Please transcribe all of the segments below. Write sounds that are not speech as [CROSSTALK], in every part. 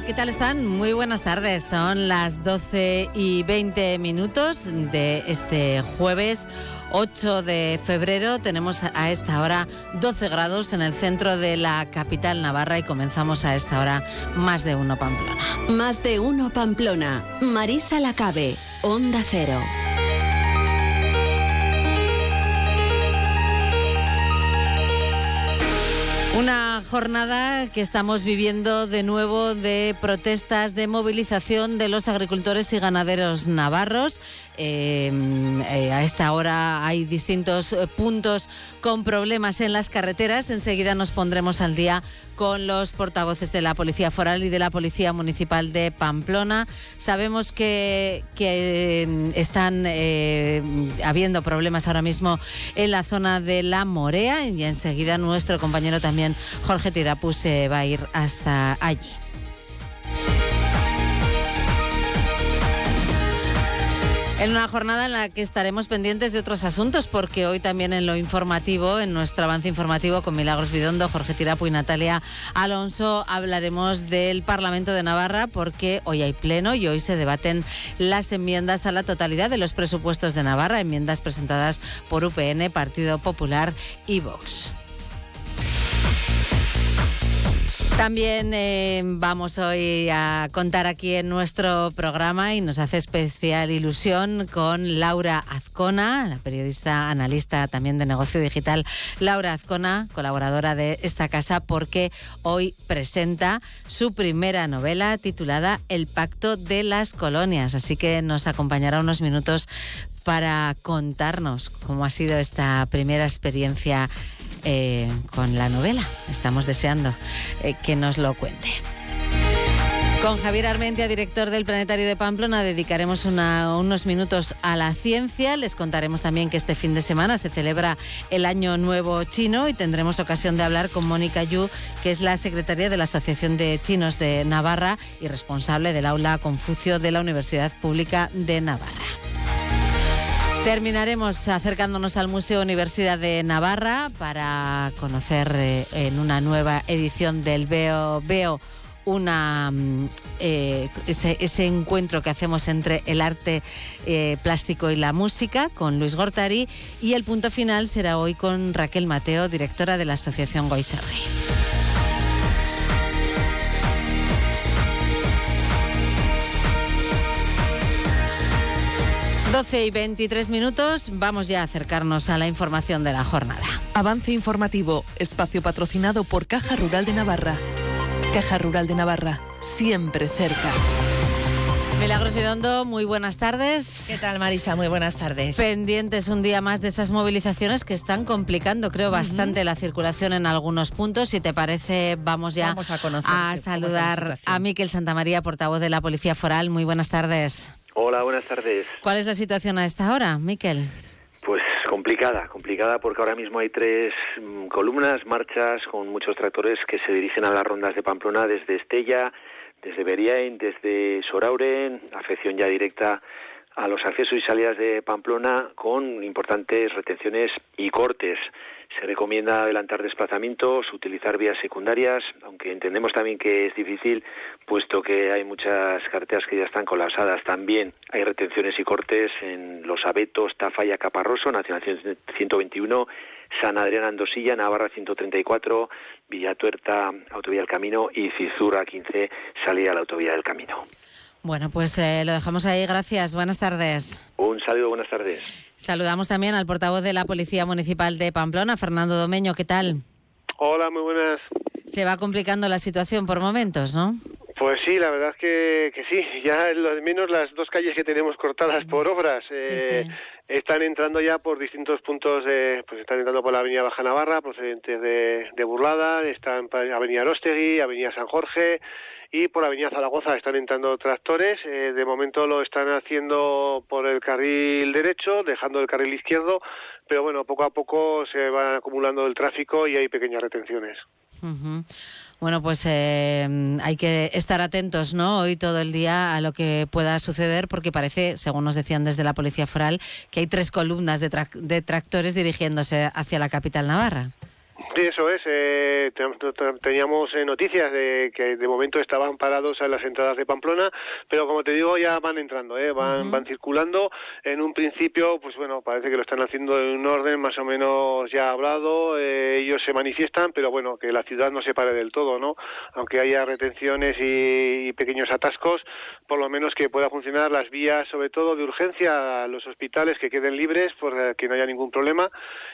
Hola, ¿qué tal están? Muy buenas tardes. Son las 12 y 20 minutos de este jueves 8 de febrero. Tenemos a esta hora 12 grados en el centro de la capital navarra y comenzamos a esta hora más de uno Pamplona. Más de uno Pamplona. Marisa Lacabe, Onda Cero. Una jornada que estamos viviendo de nuevo de protestas, de movilización de los agricultores y ganaderos navarros. Eh, eh, a esta hora hay distintos eh, puntos con problemas en las carreteras. Enseguida nos pondremos al día con los portavoces de la Policía Foral y de la Policía Municipal de Pamplona. Sabemos que, que están habiendo problemas ahora mismo en la zona de la Morea y enseguida nuestro compañero también Jorge Tirapus se va a ir hasta allí. En una jornada en la que estaremos pendientes de otros asuntos, porque hoy también en lo informativo, en nuestro avance informativo con Milagros Bidondo, Jorge Tirapu y Natalia Alonso, hablaremos del Parlamento de Navarra, porque hoy hay pleno y hoy se debaten las enmiendas a la totalidad de los presupuestos de Navarra, enmiendas presentadas por UPN, Partido Popular y Vox. También eh, vamos hoy a contar aquí en nuestro programa y nos hace especial ilusión con Laura Azcona, la periodista analista también de negocio digital. Laura Azcona, colaboradora de esta casa, porque hoy presenta su primera novela titulada El Pacto de las Colonias. Así que nos acompañará unos minutos para contarnos cómo ha sido esta primera experiencia eh, con la novela. Estamos deseando eh, que nos lo cuente. Con Javier Armentia, director del Planetario de Pamplona, dedicaremos unos minutos a la ciencia. Les contaremos también que este fin de semana se celebra el Año Nuevo Chino y tendremos ocasión de hablar con Mónica Yu, que es la secretaria de la Asociación de Chinos de Navarra y responsable del aula Confucio de la Universidad Pública de Navarra. Terminaremos acercándonos al Museo Universidad de Navarra para conocer eh, en una nueva edición del Veo Veo mm, eh, ese, encuentro que hacemos entre el arte eh, plástico y la música con Luis Gortari y el punto final será hoy con Raquel Mateo, directora de la Asociación Goiserri. 12 y 23 minutos, vamos ya a acercarnos a la información de la jornada. Avance informativo, espacio patrocinado por Caja Rural de Navarra. Caja Rural de Navarra, siempre cerca. Milagros Vidondo, muy buenas tardes. ¿Qué tal, Marisa? Muy buenas tardes. Pendientes un día más de esas movilizaciones que están complicando, creo, bastante la circulación en algunos puntos. Si te parece, vamos ya vamos a, conocer a saludar a Miquel Santamaría, portavoz de la Policía Foral. Muy buenas tardes. Hola, buenas tardes. ¿Cuál es la situación a esta hora, Miquel? Pues complicada, complicada porque ahora mismo hay tres mm, columnas, marchas con muchos tractores que se dirigen a las rondas de Pamplona desde Estella, desde Beriain, desde Sorauren, afección ya directa a los accesos y salidas de Pamplona con importantes retenciones y cortes. Se recomienda adelantar desplazamientos, utilizar vías secundarias, aunque entendemos también que es difícil, puesto que hay muchas carreteras que ya están colapsadas. También hay retenciones y cortes en Los Abetos, Tafalla, Caparroso, Nacional 121, San Adrián Andosilla, Navarra 134, Villatuerta, Autovía del Camino y Cizurra 15, salida a la Autovía del Camino. Bueno, pues eh, lo dejamos ahí. Gracias. Buenas tardes. Un saludo, buenas tardes. Saludamos también al portavoz de la Policía Municipal de Pamplona, Fernando Domeño. ¿Qué tal? Hola, muy buenas. Se va complicando la situación por momentos, ¿no? Pues sí, la verdad es que, que sí. Ya lo de menos las dos calles que tenemos cortadas por obras. Eh, están entrando ya por distintos puntos, de, pues están entrando por la Avenida Baja Navarra, procedentes de, de Burlada, están Avenida Rostegui, Avenida San Jorge, y por Avenida Zaragoza están entrando tractores. Eh, de momento lo están haciendo por el carril derecho, dejando el carril izquierdo, pero bueno, poco a poco se va acumulando el tráfico y hay pequeñas retenciones. Bueno, pues eh, hay que estar atentos, ¿no? Hoy todo el día a lo que pueda suceder, porque parece, según nos decían desde la Policía Foral, que hay tres columnas de, de tractores dirigiéndose hacia la capital navarra. Sí, eso es. Eh, teníamos eh, noticias de que de momento estaban parados en las entradas de Pamplona, pero como te digo, ya van entrando, eh, van, van circulando. En un principio, pues bueno, parece que lo están haciendo en un orden más o menos ya hablado. Eh, ellos se manifiestan, pero bueno, que la ciudad no se pare del todo, ¿no? Aunque haya retenciones y, pequeños atascos, por lo menos que pueda funcionar las vías, sobre todo de urgencia, los hospitales que queden libres, por que no haya ningún problema,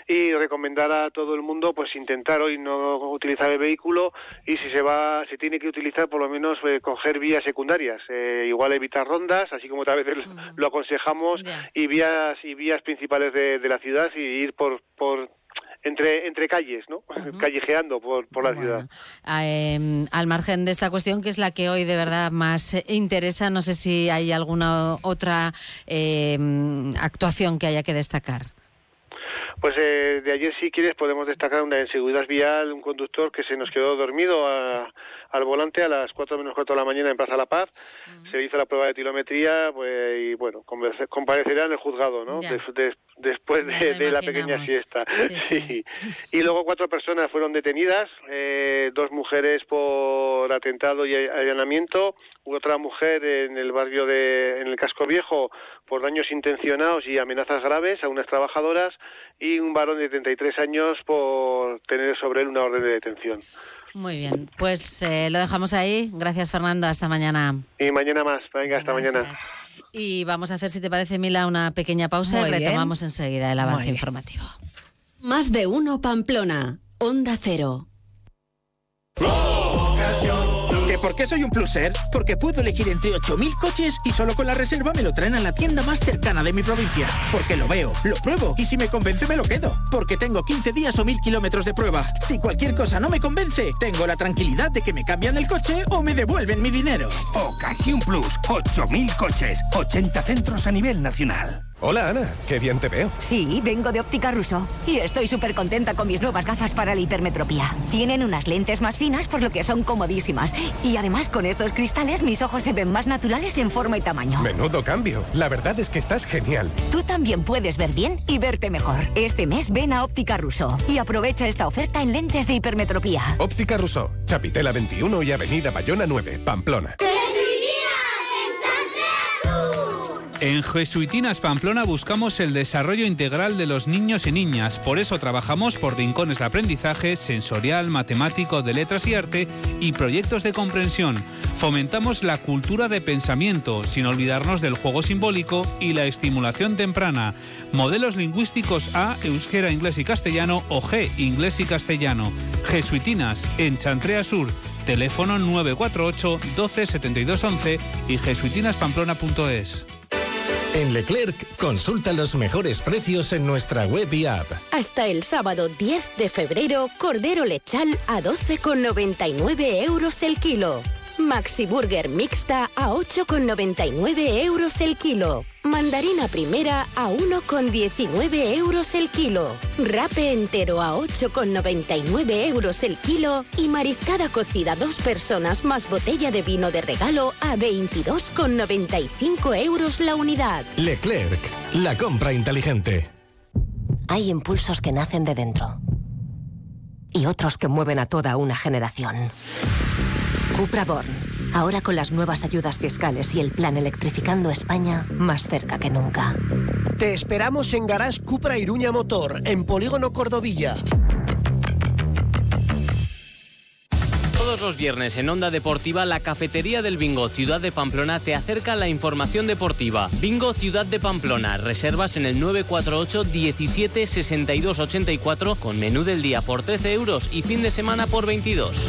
y recomendar a todo el mundo, pues intentar hoy no utilizar el vehículo y si se va, se tiene que utilizar por lo menos eh, coger vías secundarias, eh, igual evitar rondas, así como tal vez lo aconsejamos y vías y vías principales de, la ciudad y ir por por entre, entre calles, ¿no? [LAUGHS] Callejeando por, por la ciudad. Em, al margen de esta cuestión, que es la que hoy de verdad más interesa, no sé si hay alguna otra em, actuación que haya que destacar. Pues eh, de ayer, si quieres, podemos destacar una inseguridad vial, un conductor que se nos quedó dormido al volante a las 4 menos 4 de la mañana en Plaza La Paz. Se hizo la prueba de kilometría pues, y, bueno, comparecerá en el juzgado, ¿no? después de, la pequeña siesta. [LAUGHS] Y luego cuatro personas fueron detenidas, eh, dos mujeres por atentado y allanamiento, otra mujer en el barrio de, en el casco viejo por daños intencionados y amenazas graves a unas trabajadoras y un varón de 33 años por tener sobre él una orden de detención. Muy bien, pues eh, lo dejamos ahí. Gracias Fernando, hasta mañana. Y mañana más, venga, hasta mañana. Y vamos a hacer, si te parece, Mila, una pequeña pausa y retomamos enseguida el avance informativo. Más de uno Pamplona, Onda Cero. ¿Por qué soy un pluser? Porque puedo elegir entre 8.000 coches y solo con la reserva me lo traen a la tienda más cercana de mi provincia. Porque lo veo, lo pruebo y si me convence me lo quedo. Porque tengo 15 días o 1.000 kilómetros de prueba. Si cualquier cosa no me convence, tengo la tranquilidad de que me cambian el coche o me devuelven mi dinero. Ocasión Plus, 8.000 coches, 80 centros a nivel nacional. Hola Ana, qué bien te veo. Sí, vengo de Óptica Russo y estoy súper contenta con mis nuevas gafas para la hipermetropía. Tienen unas lentes más finas por lo que son comodísimas y además con estos cristales mis ojos se ven más naturales en forma y tamaño. Menudo cambio, la verdad es que estás genial. Tú también puedes ver bien y verte mejor. Este mes ven a Óptica Russo y aprovecha esta oferta en lentes de hipermetropía. Óptica Russo, Chapitela 21 y Avenida Bayona 9, Pamplona. En Jesuitinas Pamplona buscamos el desarrollo integral de los niños y niñas. Por eso trabajamos por rincones de aprendizaje sensorial, matemático, de letras y arte y proyectos de comprensión. Fomentamos la cultura de pensamiento, sin olvidarnos del juego simbólico y la estimulación temprana. Modelos lingüísticos A, euskera, inglés y castellano o G, inglés y castellano. Jesuitinas, en Chantrea Sur. Teléfono 948 12 72 11 y jesuitinaspamplona.es. En Leclerc, consulta los mejores precios en nuestra web y app. Hasta el sábado 10 de febrero, Cordero Lechal a 12,99 euros el kilo. Maxi Burger mixta a 8,99 euros el kilo. Mandarina primera a 1,19 euros el kilo. Rape entero a 8,99 euros el kilo. Y mariscada cocida dos personas más botella de vino de regalo a 22,95 euros la unidad. Leclerc, la compra inteligente. Hay impulsos que nacen de dentro. Y otros que mueven a toda una generación. Cupra Born. Ahora con las nuevas ayudas fiscales y el plan Electrificando España más cerca que nunca. Te esperamos en Garage Cupra Iruña Motor, en Polígono Cordovilla. Todos los viernes en Onda Deportiva, la cafetería del Bingo Ciudad de Pamplona te acerca la información deportiva. Bingo Ciudad de Pamplona, reservas en el 948 17 62 84 con menú del día por 13 euros y fin de semana por 22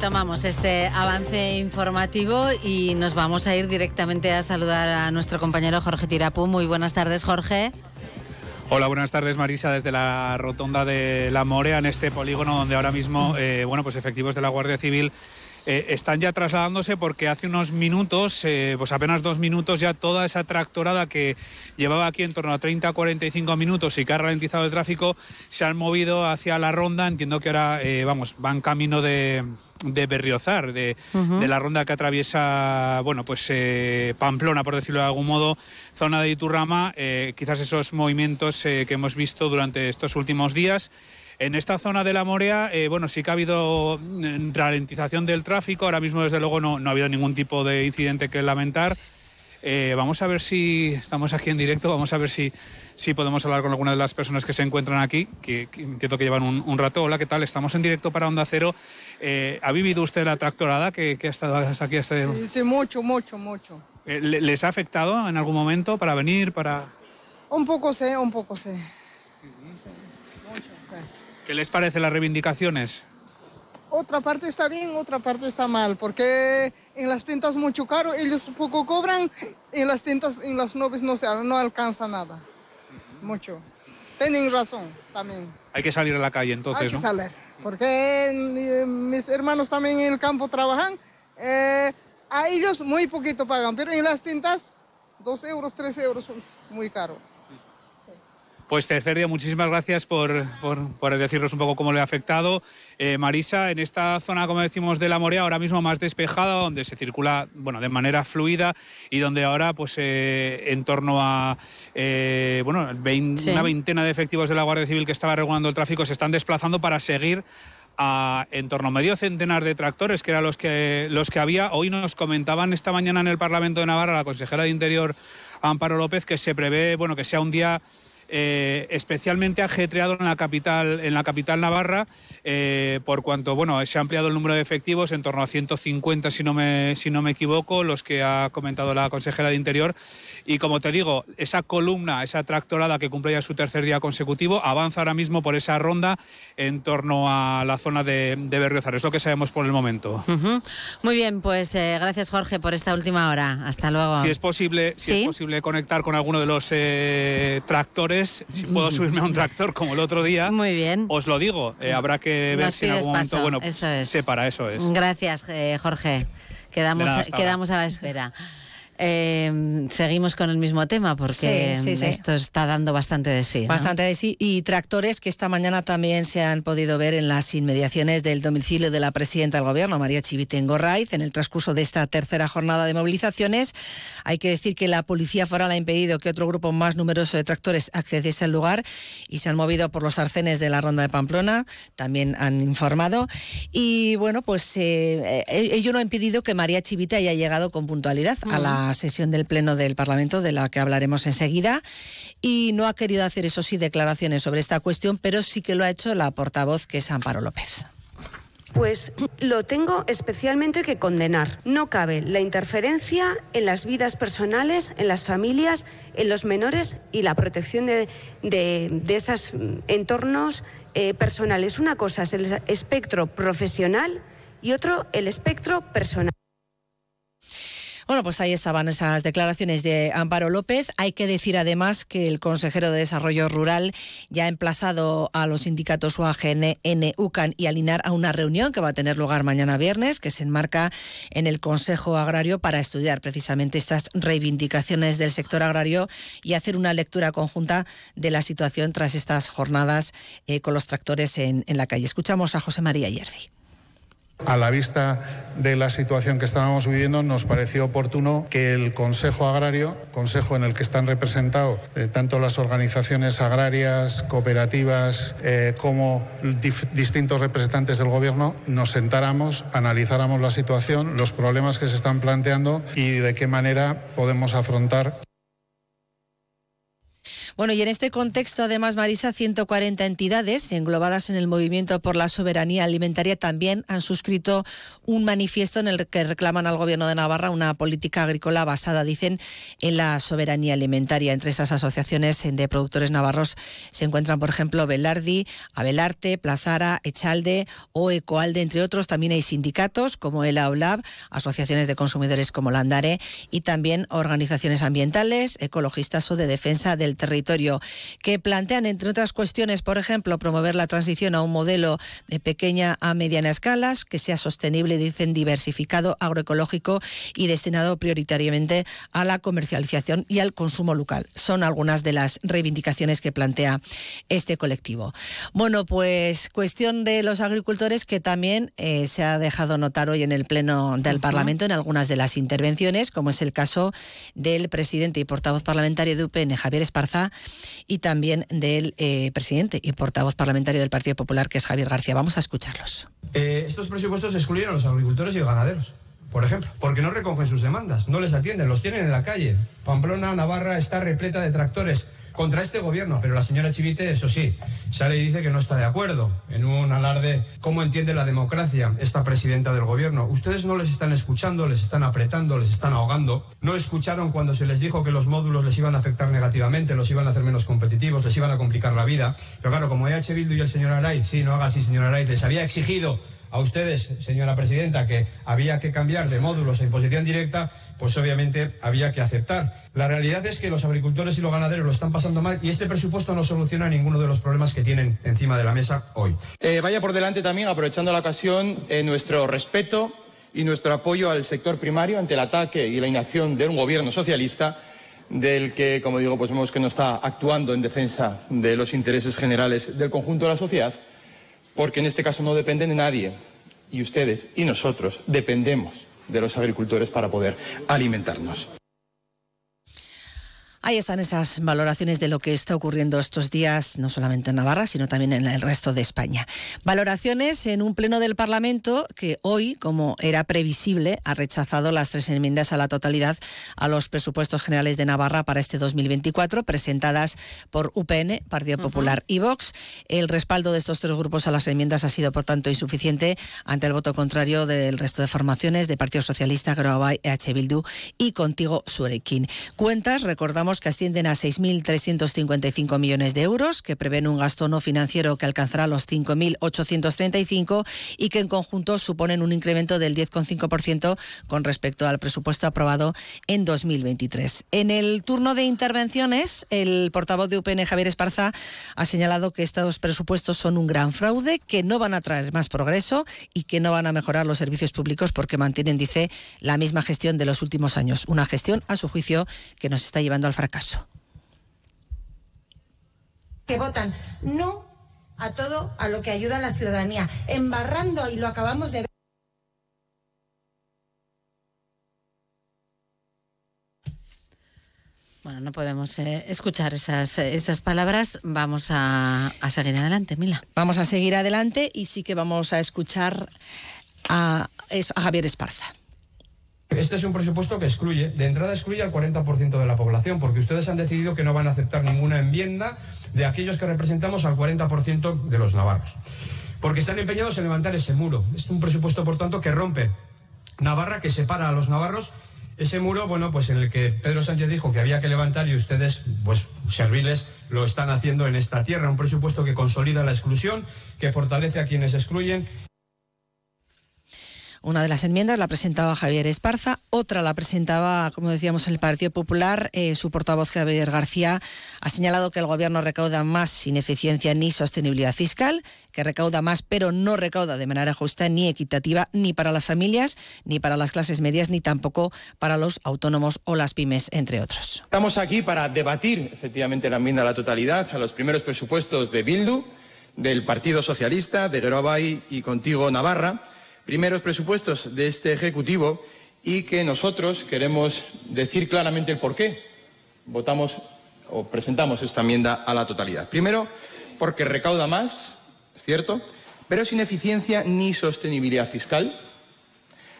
Retomamos este avance informativo y nos vamos a ir directamente a saludar a nuestro compañero Jorge Tirapu. Muy buenas tardes, Jorge. Hola, buenas tardes Marisa, desde la rotonda de La Morea, en este polígono donde ahora mismo, eh, bueno, pues efectivos de la Guardia Civil eh, están ya trasladándose porque hace unos minutos, eh, pues apenas dos minutos, ya toda esa tractorada que llevaba aquí en torno a 30 a 45 minutos y que ha ralentizado el tráfico, se han movido hacia la ronda. Entiendo que ahora, eh, vamos, van camino de, Berriozar, de, la ronda que atraviesa, bueno, pues Pamplona, por decirlo de algún modo, zona de Iturrama, quizás esos movimientos que hemos visto durante estos últimos días. En esta zona de la Morea, eh, bueno, sí que ha habido mm, ralentización del tráfico. Ahora mismo, desde luego, no, ha habido ningún tipo de incidente que lamentar. Eh, vamos a ver si estamos aquí en directo, vamos a ver si, si podemos hablar con alguna de las personas que se encuentran aquí, que, entiendo que llevan un, rato. Hola, ¿qué tal? Estamos en directo para Onda Cero. Eh, ¿Ha vivido usted la tractorada que, ha estado aquí? Hasta... Sí, sí, mucho, mucho, mucho. ¿Les ha afectado en algún momento para venir, para...? Un poco sé, un poco sé. ¿Qué les parece las reivindicaciones? Otra parte está bien, otra parte está mal, porque en las tiendas mucho caro, ellos poco cobran, en las tiendas, en las nubes no, se, no alcanza nada, mucho. Tienen razón también. Hay que salir a la calle entonces, Hay que salir, porque eh, mis hermanos también en el campo trabajan, eh, a ellos muy poquito pagan, pero en las tiendas, dos euros, tres euros, muy caro. Pues Terceria, muchísimas gracias por, por, decirnos un poco cómo le ha afectado. Eh, Marisa, en esta zona, como decimos, de la Morea, ahora mismo más despejada, donde se circula bueno, de manera fluida y donde ahora, pues eh, en torno a eh, bueno, una veintena de efectivos de la Guardia Civil que estaba regulando el tráfico se están desplazando para seguir a en torno a medio centenar de tractores, que eran los que, los que había. Hoy nos comentaban esta mañana en el Parlamento de Navarra la consejera de Interior, Amparo López, que se prevé bueno, que sea un día eh, especialmente ajetreado en la capital, en la capital navarra, eh, por cuanto bueno, se ha ampliado el número de efectivos en torno a 150, si no me, si no me equivoco, los que ha comentado la consejera de Interior. Y como te digo, esa columna, esa tractorada que cumple ya su tercer día consecutivo, avanza ahora mismo por esa ronda en torno a la zona de, de Berriozar. Es lo que sabemos por el momento. Muy bien, pues eh, gracias Jorge por esta última hora. Hasta luego. Si es posible, si es posible conectar con alguno de los eh, si puedo [LAUGHS] subirme a un tractor como el otro día. Muy bien. Os lo digo, eh, habrá que ver si en algún momento, bueno, eso es. se para, eso es. Gracias, Jorge. Quedamos, quedamos a la espera. Eh, seguimos con el mismo tema porque esto está dando bastante de sí. Bastante de sí. Y tractores que esta mañana también se han podido ver en las inmediaciones del domicilio de la presidenta del gobierno, María Chivitengo Raiz, en el transcurso de esta tercera jornada de movilizaciones. Hay que decir que la policía foral ha impedido que otro grupo más numeroso de tractores accediese al lugar y se han movido por los arcenes de la ronda de Pamplona, también han informado. Y bueno, pues eh, eh, ello no ha impedido que María Chivita haya llegado con puntualidad a la sesión del Pleno del Parlamento, de la que hablaremos enseguida, y no ha querido hacer, eso sí, declaraciones sobre esta cuestión, pero sí que lo ha hecho la portavoz, que es Amparo López. Pues lo tengo especialmente que condenar. No cabe la interferencia en las vidas personales, en las familias, en los menores y la protección de, de, esos entornos eh, personales. Una cosa es el espectro profesional y otro el espectro personal. Bueno, pues ahí estaban esas declaraciones de Amparo López. Hay que decir además que el consejero de Desarrollo Rural ya ha emplazado a los sindicatos UAGN, UCAN y Alinar a una reunión que va a tener lugar mañana viernes, que se enmarca en el Consejo Agrario para estudiar precisamente estas reivindicaciones del sector agrario y hacer una lectura conjunta de la situación tras estas jornadas eh, con los tractores en, en la calle. Escuchamos a José María Yerdi. A la vista de la situación que estábamos viviendo, nos pareció oportuno que el Consejo Agrario, consejo en el que están representados eh, tanto las organizaciones agrarias, cooperativas, eh, como distintos representantes del Gobierno, nos sentáramos, analizáramos la situación, los problemas que se están planteando y de qué manera podemos afrontar Bueno, y en este contexto, además, Marisa, 140 entidades englobadas en el movimiento por la soberanía alimentaria también han suscrito un manifiesto en el que reclaman al Gobierno de Navarra una política agrícola basada, dicen, en la soberanía alimentaria. Entre esas asociaciones de productores navarros se encuentran, por ejemplo, Belardi, Abelarte, Plazara, Echalde o Ecoalde, entre otros. También hay sindicatos como el AULAB, asociaciones de consumidores como Landare y también organizaciones ambientales, ecologistas o de defensa del territorio, que plantean, entre otras cuestiones, por ejemplo, promover la transición a un modelo de pequeña a mediana escala, que sea sostenible, dicen, diversificado, agroecológico y destinado prioritariamente a la comercialización y al consumo local. Son algunas de las reivindicaciones que plantea este colectivo. Bueno, pues cuestión de los agricultores que también eh, se ha dejado notar hoy en el Pleno del Parlamento en algunas de las intervenciones, como es el caso del presidente y portavoz parlamentario de UPN, Javier Esparza, y también del eh, presidente y portavoz parlamentario del Partido Popular, que es Javier García. Vamos a escucharlos. Eh, estos presupuestos excluyen a los agricultores y ganaderos por ejemplo, porque no recogen sus demandas, no les atienden, los tienen en la calle. Pamplona, Navarra está repleta de tractores contra este gobierno, pero la señora Chivite, eso sí, sale y dice que no está de acuerdo en un alarde cómo entiende la democracia esta presidenta del gobierno. Ustedes no les están escuchando, les están apretando, les están ahogando. No escucharon cuando se les dijo que los módulos les iban a afectar negativamente, los iban a hacer menos competitivos, les iban a complicar la vida. Pero claro, como EH Bildu y el señor Araiz, sí, no haga así, señor Araiz, les había exigido a ustedes, señora presidenta, que había que cambiar de módulos a imposición directa, pues obviamente había que aceptar. La realidad es que los agricultores y los ganaderos lo están pasando mal y este presupuesto no soluciona ninguno de los problemas que tienen encima de la mesa hoy. Eh, vaya por delante también, aprovechando la ocasión, eh, nuestro respeto y nuestro apoyo al sector primario ante el ataque y la inacción de un gobierno socialista del que, como digo, pues vemos que no está actuando en defensa de los intereses generales del conjunto de la sociedad porque en este caso no dependen de nadie. Y ustedes y nosotros dependemos de los agricultores para poder alimentarnos. Ahí están esas valoraciones de lo que está ocurriendo estos días, no solamente en Navarra, sino también en el resto de España. Valoraciones en un pleno del Parlamento que hoy, como era previsible, ha rechazado las tres enmiendas a la totalidad a los presupuestos generales de Navarra para este 2024, presentadas por UPN, Partido Popular y Vox. El respaldo de estos tres grupos a las enmiendas ha sido, por tanto, insuficiente ante el voto contrario del resto de formaciones de Partido Socialista, Groabay, EH Bildu y Contigo Surekin. Cuentas, recordamos que ascienden a 6.355 millones de euros, que prevén un gasto no financiero que alcanzará los 5.835 y que en conjunto suponen un incremento del 10,5% con respecto al presupuesto aprobado en 2023. En el turno de intervenciones, el portavoz de UPN, Javier Esparza, ha señalado que estos presupuestos son un gran fraude, que no van a traer más progreso y que no van a mejorar los servicios públicos porque mantienen, dice, la misma gestión de los últimos años. Una gestión, a su juicio, que nos está llevando al fracaso. Que votan no a todo a lo que ayuda a la ciudadanía, embarrando, y lo acabamos de ver. Bueno, no podemos eh, escuchar esas, esas palabras. Vamos a, a, seguir adelante, Mila. Vamos a seguir adelante y sí que vamos a escuchar a, a Javier Esparza. Este es un presupuesto que excluye, de entrada excluye al 40% de la población, porque ustedes han decidido que no van a aceptar ninguna enmienda de aquellos que representamos al 40% de los navarros. Porque están empeñados en levantar ese muro. Es un presupuesto, por tanto, que rompe Navarra, que separa a los navarros. Ese muro, bueno, pues en el que Pedro Sánchez dijo que había que levantar y ustedes, pues serviles, lo están haciendo en esta tierra. Un presupuesto que consolida la exclusión, que fortalece a quienes excluyen una de las enmiendas la presentaba Javier Esparza, otra la presentaba, como decíamos, el Partido Popular. Eh, su portavoz Javier García ha señalado que el Gobierno recauda más sin eficiencia ni sostenibilidad fiscal, que recauda más pero no recauda de manera justa ni equitativa ni para las familias, ni para las clases medias, ni tampoco para los autónomos o las pymes, entre otros. Estamos aquí para debatir efectivamente la enmienda a la totalidad a los primeros presupuestos de Bildu, del Partido Socialista, de Grobay y Contigo Navarra primeros presupuestos de este Ejecutivo y que nosotros queremos decir claramente el por qué votamos o presentamos esta enmienda a la totalidad. Primero, porque recauda más, es cierto, pero sin eficiencia ni sostenibilidad fiscal.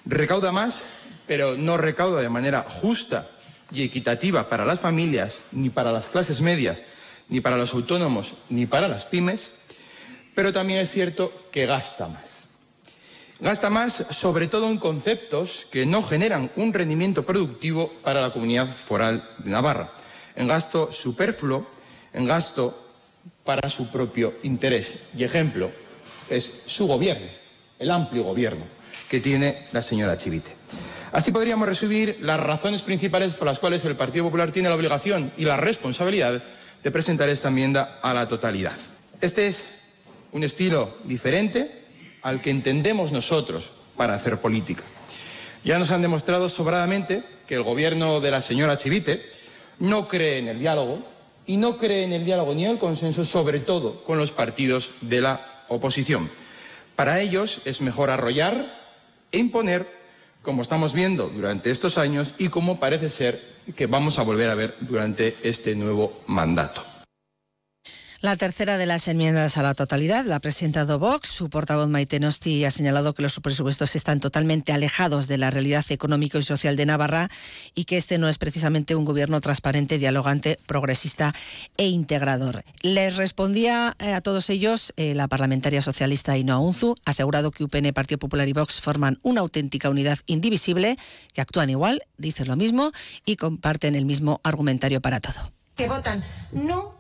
Recauda más, pero no recauda de manera justa y equitativa para las familias ni para las clases medias ni para los autónomos, ni para las pymes, pero también es cierto que gasta más. Gasta más sobre todo en conceptos que no generan un rendimiento productivo para la comunidad foral de Navarra, en gasto superfluo, en gasto para su propio interés. Y ejemplo es su gobierno, el amplio gobierno que tiene la señora Chivite. Así podríamos resumir las razones principales por las cuales el Partido Popular tiene la obligación y la responsabilidad de presentar esta enmienda a la totalidad. Este es un estilo diferente al que entendemos nosotros para hacer política. Ya nos han demostrado sobradamente que el gobierno de la señora Chivite no cree en el diálogo y no cree en el diálogo ni en el consenso, sobre todo con los partidos de la oposición. Para ellos es mejor arrollar e imponer, como estamos viendo durante estos años y como parece ser que vamos a volver a ver durante este nuevo mandato. La tercera de las enmiendas a la totalidad la ha presentado Vox. Su portavoz Maite Nosti ha señalado que los presupuestos están totalmente alejados de la realidad económica y social de Navarra y que este no es precisamente un gobierno transparente, dialogante, progresista e integrador. Les respondía eh, a todos ellos eh, la parlamentaria socialista Inoa Unzu, asegurado que UPN, Partido Popular y Vox forman una auténtica unidad indivisible, que actúan igual, dicen lo mismo y comparten el mismo argumentario para todo. Que votan no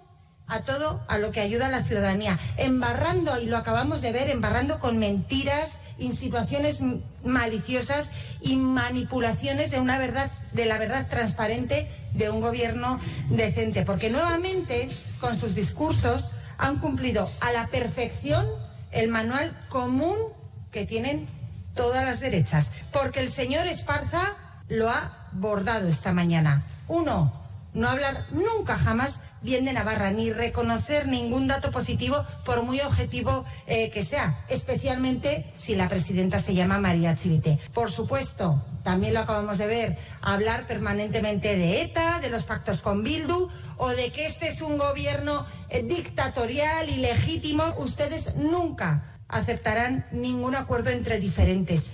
a todo a lo que ayuda a la ciudadanía, embarrando, y lo acabamos de ver, embarrando con mentiras, insinuaciones maliciosas y manipulaciones de una verdad, de la verdad transparente de un gobierno decente. Porque nuevamente, con sus discursos, han cumplido a la perfección el manual común que tienen todas las derechas. Porque el señor Esparza lo ha bordado esta mañana. Uno, no hablar nunca jamás bien de Navarra, ni reconocer ningún dato positivo, por muy objetivo eh, que sea, especialmente si la presidenta se llama María Chivite. Por supuesto, también lo acabamos de ver, hablar permanentemente de ETA, de los pactos con Bildu o de que este es un gobierno eh, dictatorial, ilegítimo. Ustedes nunca aceptarán ningún acuerdo entre diferentes.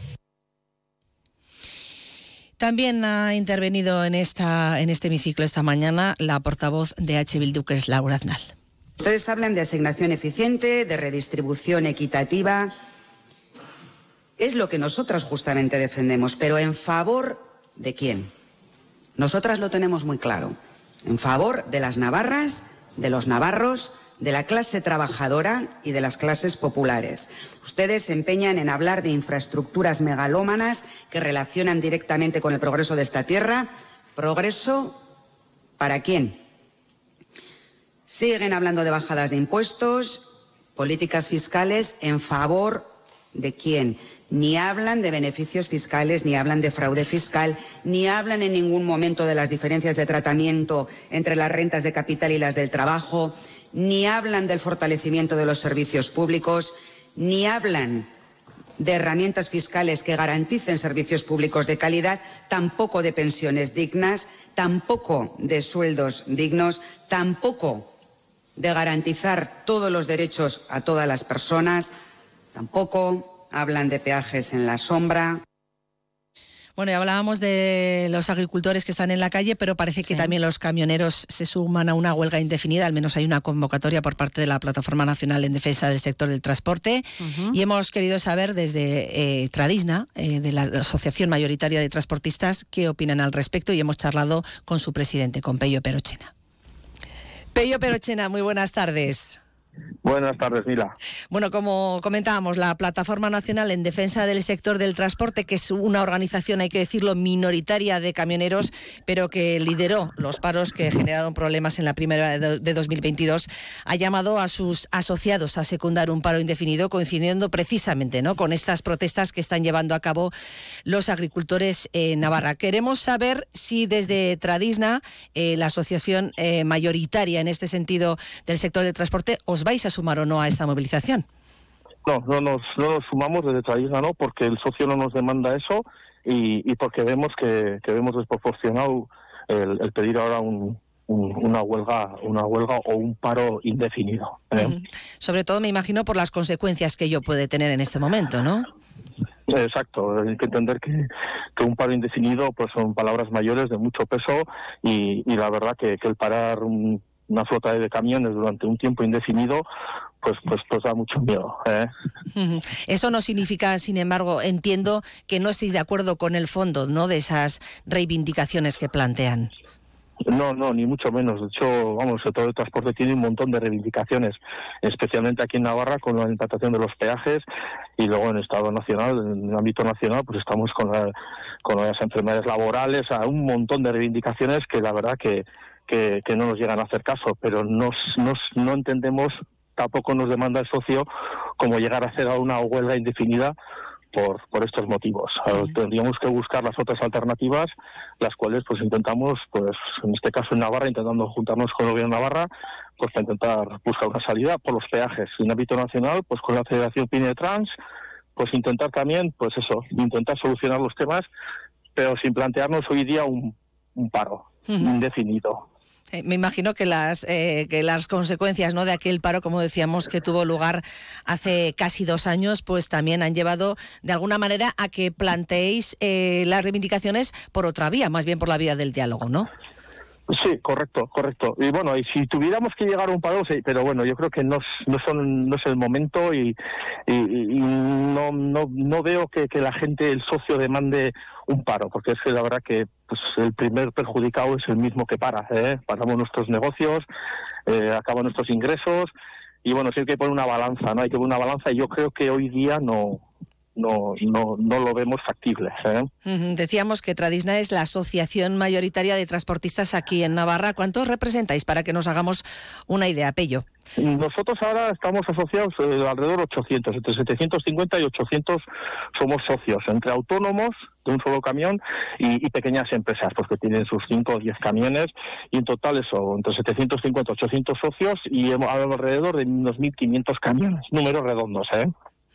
También ha intervenido en, esta, en este hemiciclo esta mañana la portavoz de H. Bildu, que es Laura Aznal. Ustedes hablan de asignación eficiente, de redistribución equitativa. Es lo que nosotras justamente defendemos, pero ¿en favor de quién? Nosotras lo tenemos muy claro. En favor de las navarras, de los navarros, de la clase trabajadora y de las clases populares. Ustedes se empeñan en hablar de infraestructuras megalómanas que relacionan directamente con el progreso de esta tierra. ¿Progreso para quién? Siguen hablando de bajadas de impuestos, políticas fiscales en favor de quién. Ni hablan de beneficios fiscales, ni hablan de fraude fiscal, ni hablan en ningún momento de las diferencias de tratamiento entre las rentas de capital y las del trabajo, ni hablan del fortalecimiento de los servicios públicos, ni hablan de herramientas fiscales que garanticen servicios públicos de calidad, tampoco de pensiones dignas, tampoco de sueldos dignos, tampoco de garantizar todos los derechos a todas las personas, tampoco hablan de peajes en la sombra. Bueno, ya hablábamos de los agricultores que están en la calle, pero parece que también los camioneros se suman a una huelga indefinida. Al menos hay una convocatoria por parte de la Plataforma Nacional en Defensa del Sector del Transporte. Y hemos querido saber desde eh, Tradisna, eh, de la Asociación Mayoritaria de Transportistas, qué opinan al respecto y hemos charlado con su presidente, con Pello Perochena. Pello Perochena, muy buenas tardes. Buenas tardes, Mila. Bueno, como comentábamos, la Plataforma Nacional en Defensa del Sector del Transporte, que es una organización, hay que decirlo, minoritaria de camioneros, pero que lideró los paros que generaron problemas en la primera de 2022, ha llamado a sus asociados a secundar un paro indefinido, coincidiendo precisamente ¿no? con estas protestas que están llevando a cabo los agricultores en Navarra. Queremos saber si desde Tradisna, eh, la asociación eh, mayoritaria en este sentido del sector del transporte, os vais a sumar o no a esta movilización? No, no nos, no nos sumamos desde Tradisna, no, porque el socio no nos demanda eso y, y porque vemos que, que vemos desproporcionado el, el pedir ahora un, una huelga una huelga o un paro indefinido. ¿eh? Sobre todo me imagino por las consecuencias que ello puede tener en este momento, ¿no? Exacto, hay que entender que, que un paro indefinido pues son palabras mayores de mucho peso y, y la verdad que, que el parar un, una flota de camiones durante un tiempo indefinido, pues pues pues da mucho miedo. ¿eh? Eso no significa, sin embargo, entiendo que no estéis de acuerdo con el fondo, ¿no? De esas reivindicaciones que plantean. No, no, ni mucho menos. De hecho, vamos, el sector del transporte tiene un montón de reivindicaciones, especialmente aquí en Navarra con la implantación de los peajes y luego en el Estado Nacional, en el ámbito nacional, pues estamos con, con las enfermedades laborales, a un montón de reivindicaciones que la verdad que, que, no nos llegan a hacer caso, pero nos, nos, no entendemos, tampoco nos demanda el socio, como llegar a hacer una huelga indefinida por, por estos motivos. Tendríamos que buscar las otras alternativas, las cuales pues intentamos, pues en este caso en Navarra, intentando juntarnos con el gobierno de Navarra, pues para intentar buscar una salida por los peajes. En ámbito nacional, pues con la Federación Pine Trans, pues intentar también, pues eso, intentar solucionar los temas, pero sin plantearnos hoy día un, paro indefinido. Eh, me imagino que las, eh, que las consecuencias ¿no? de aquel paro, como decíamos, que tuvo lugar hace casi dos años, pues también han llevado de alguna manera a que planteéis eh, las reivindicaciones por otra vía, más bien por la vía del diálogo, ¿no? Sí, correcto, correcto. Y bueno, y si tuviéramos que llegar a un paro, sí, pero bueno, yo creo que no, no, son, no es el momento y, no, no, no veo que, que, la gente, el socio, demande un paro, porque es que la verdad que pues, el primer perjudicado es el mismo que para. ¿eh? Paramos nuestros negocios, eh, acaban nuestros ingresos y bueno, sí hay que poner una balanza, ¿no? Hay que poner una balanza y yo creo que hoy día no, no, no, no lo vemos factible. ¿eh? Decíamos que Tradisna es la asociación mayoritaria de transportistas aquí en Navarra. ¿Cuántos representáis para que nos hagamos una idea, Pello? Nosotros ahora estamos asociados eh, alrededor de 800, entre 750 y 800 somos socios, entre autónomos de un solo camión y, pequeñas empresas, pues que tienen sus 5 o 10 camiones, y en total eso, entre 750 y 800 socios y alrededor de unos 1.500 camiones, números redondos, ¿eh?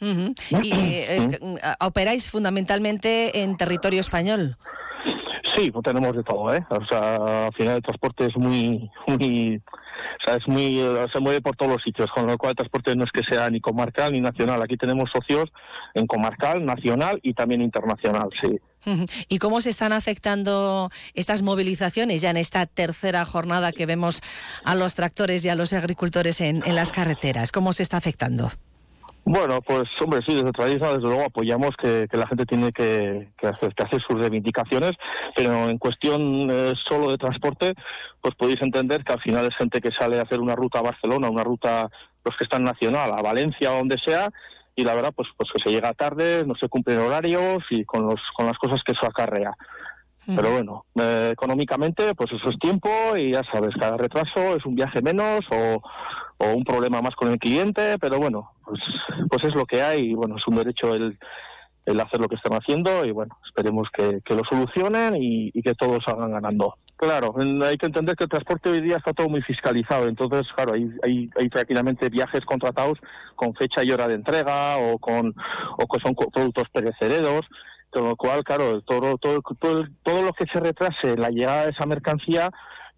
¿Y eh, operáis fundamentalmente en territorio español? Sí, pues tenemos de todo, ¿eh? O sea, al final el transporte es muy, muy, o sea, es muy, se mueve por todos los sitios, con lo cual el transporte no es que sea ni comarcal ni nacional. Aquí tenemos socios en comarcal, nacional y también internacional, sí. ¿Y cómo se están afectando estas movilizaciones ya en esta tercera jornada que vemos a los tractores y a los agricultores en, en las carreteras? ¿Cómo se está afectando? Bueno, pues hombre, sí, desde Tradiza desde luego apoyamos que, la gente tiene que, hacer, sus reivindicaciones, pero en cuestión eh, solo de transporte, pues podéis entender que al final es gente que sale a hacer una ruta a Barcelona, una ruta, los que están nacional, a Valencia o donde sea, y la verdad, pues, pues que se llega tarde, no se cumplen horarios y con, los, con las cosas que eso acarrea. Pero bueno, eh, económicamente, pues eso es tiempo y ya sabes, cada retraso es un viaje menos o, o un problema más con el cliente, pero bueno, pues, pues es lo que hay y bueno, es un derecho el, el hacer lo que están haciendo y bueno, esperemos que, lo solucionen y, que todos salgan ganando. Claro, hay que entender que el transporte hoy día está todo muy fiscalizado, entonces, claro, hay, hay, hay tranquilamente viajes contratados con fecha y hora de entrega o con o que son productos perecederos, con lo cual, claro, todo, todo, todo, todo lo que se retrase en la llegada de esa mercancía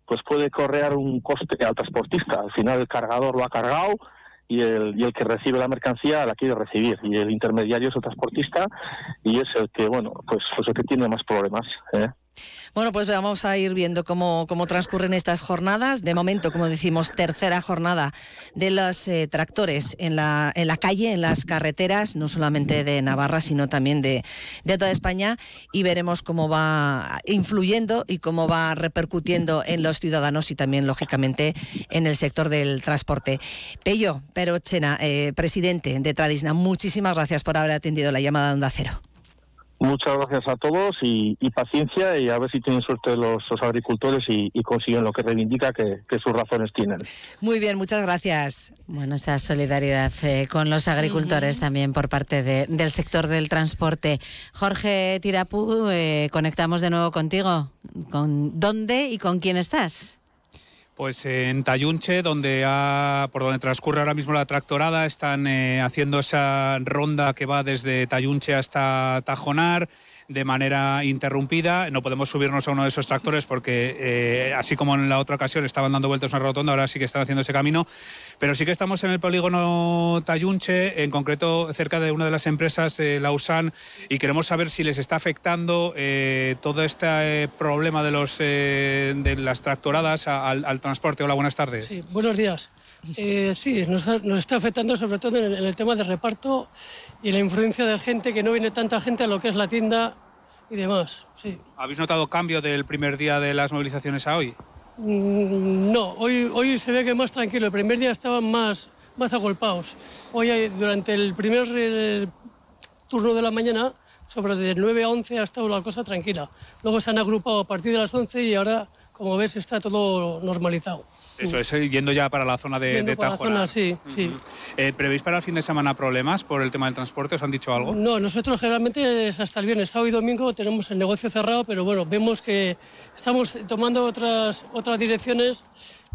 pues puede correr un coste al transportista. Al final el cargador lo ha cargado y el, y el que recibe la mercancía la quiere recibir y el intermediario es el transportista y es el que, bueno, pues, pues el que tiene más problemas. ¿eh? Bueno, pues vamos a ir viendo cómo, cómo, transcurren estas jornadas. De momento, como decimos, tercera jornada de los eh, tractores en la, en la calle, en las carreteras, no solamente de Navarra, sino también de, de toda España. Y veremos cómo va influyendo y cómo va repercutiendo en los ciudadanos y también, lógicamente, en el sector del transporte. Pello Perochena, eh, presidente de Tradisna, muchísimas gracias por haber atendido la llamada de Onda Cero. Muchas gracias a todos y, paciencia y a ver si tienen suerte los, agricultores y, consiguen lo que reivindica que, sus razones tienen. Muy bien, muchas gracias. Bueno, esa solidaridad eh, con los agricultores también por parte del sector del transporte. Jorge Tirapú, eh, conectamos de nuevo contigo. ¿Con ¿Dónde y con quién estás? Pues en Tayunche, donde por donde transcurre ahora mismo la tractorada, están eh, haciendo esa ronda que va desde Tayunche hasta Tajonar. De manera interrumpida. No podemos subirnos a uno de esos tractores porque, eh, así como en la otra ocasión estaban dando vueltas en una rotonda, ahora sí que están haciendo ese camino. Pero sí que estamos en el polígono Tayunche, en concreto cerca de una de las empresas, eh, Lausanne, y queremos saber si les está afectando eh, todo este eh, problema de, los, de las tractoradas al, transporte. Hola, buenas tardes. Sí, buenos días. Sí, nos, está afectando sobre todo en el tema de reparto y la influencia de gente, que no viene tanta gente a lo que es la tienda y demás. Sí. ¿Habéis notado cambio del primer día de las movilizaciones a hoy? Mm, No, hoy, hoy se ve que más tranquilo. El primer día estaban más, más agolpados. Hoy, hay- durante el primer turno de la mañana, sobre de 9 a 11 ha estado la cosa tranquila. Luego se han agrupado a partir de las 11 y ahora, como ves, está todo normalizado. Eso es, eh, yendo ya para la zona de, de sí, sí. Eh, ¿Prevéis para el fin de semana problemas por el tema del transporte? ¿Os han dicho algo? No, nosotros generalmente es hasta el viernes, sábado y domingo tenemos el negocio cerrado, pero bueno, vemos que estamos tomando otras otras direcciones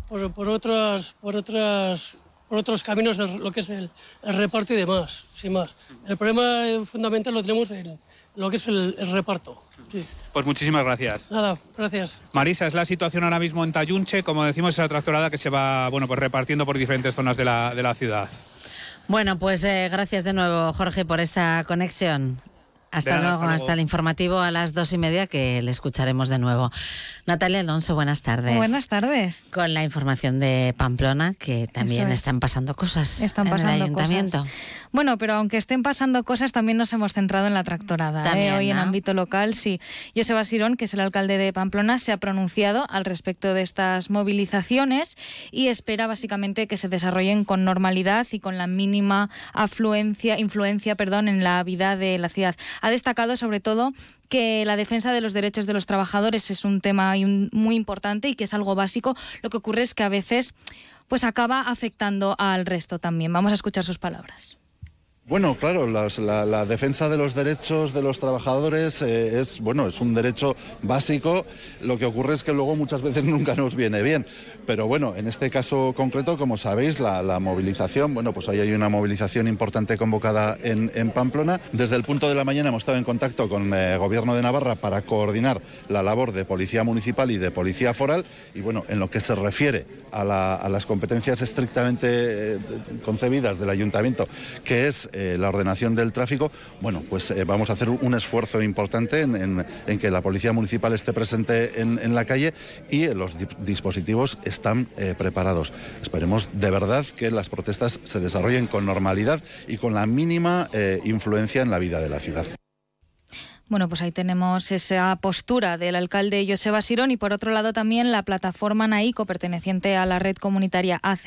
por, por otras por otras por otros caminos, lo que es el, el reparto y demás, sin más. El problema eh, fundamental lo tenemos en lo que es el, el reparto. Sí. Pues muchísimas gracias. Nada, gracias. Marisa, es la situación ahora mismo en Tayunche, como decimos, esa tractorada que se va bueno, pues repartiendo por diferentes zonas de la, de la ciudad. Bueno, pues eh, gracias de nuevo, Jorge, por esta conexión. Hasta luego, hasta el informativo a las dos y media que le escucharemos de nuevo. Natalia Alonso, buenas tardes. Buenas tardes. Con la información de Pamplona, que también es. están pasando cosas Están en pasando el ayuntamiento. cosas. Bueno, pero aunque estén pasando cosas, también nos hemos centrado en la tractorada. ¿eh? También, Hoy en ámbito local, sí. Joseba Sirón, que es el alcalde de Pamplona, se ha pronunciado al respecto de estas movilizaciones y espera básicamente que se desarrollen con normalidad y con la mínima afluencia, influencia perdón, en la vida de la ciudad. Ha destacado sobre todo que la defensa de los derechos de los trabajadores es un tema muy importante y que es algo básico. Lo que ocurre es que a veces pues acaba afectando al resto también. Vamos a escuchar sus palabras. Bueno, claro, la, defensa de los derechos de los trabajadores eh, es bueno, es un derecho básico. Lo que ocurre es que luego muchas veces [LAUGHS] nunca nos viene bien. Pero bueno, en este caso concreto, como sabéis, la, movilización, bueno, pues ahí hay una movilización importante convocada en, Pamplona. Desde el punto de la mañana hemos estado en contacto con el Gobierno de Navarra para coordinar la labor de Policía Municipal y de Policía Foral. Y bueno, en lo que se refiere a, la- las competencias estrictamente eh, concebidas del Ayuntamiento, que es eh, la ordenación del tráfico, bueno, pues eh, vamos a hacer un esfuerzo importante en, que la Policía Municipal esté presente en, la calle y los di- dispositivos están eh, preparados. Esperemos de verdad que las protestas se desarrollen con normalidad y con la mínima influencia en la vida de la ciudad. Bueno, pues ahí tenemos esa postura del alcalde Joseba Sirón y por otro lado también la plataforma Naico, perteneciente a la red comunitaria AZ,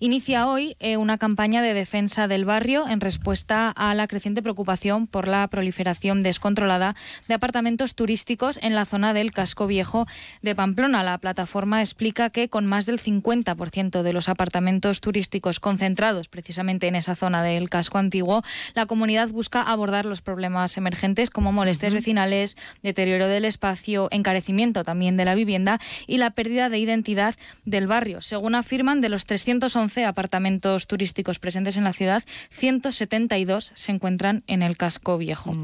inicia hoy eh, una campaña de defensa del barrio en respuesta a la creciente preocupación por la proliferación descontrolada de apartamentos turísticos en la zona del casco viejo de Pamplona. La plataforma explica que con más del 50% de los apartamentos turísticos concentrados precisamente en esa zona del casco antiguo, la comunidad busca abordar los problemas emergentes como molestias vecinales, deterioro del espacio, encarecimiento también de la vivienda y la pérdida de identidad del barrio. Según afirman, de los 311 apartamentos turísticos presentes en la ciudad, 172 se encuentran en el casco viejo.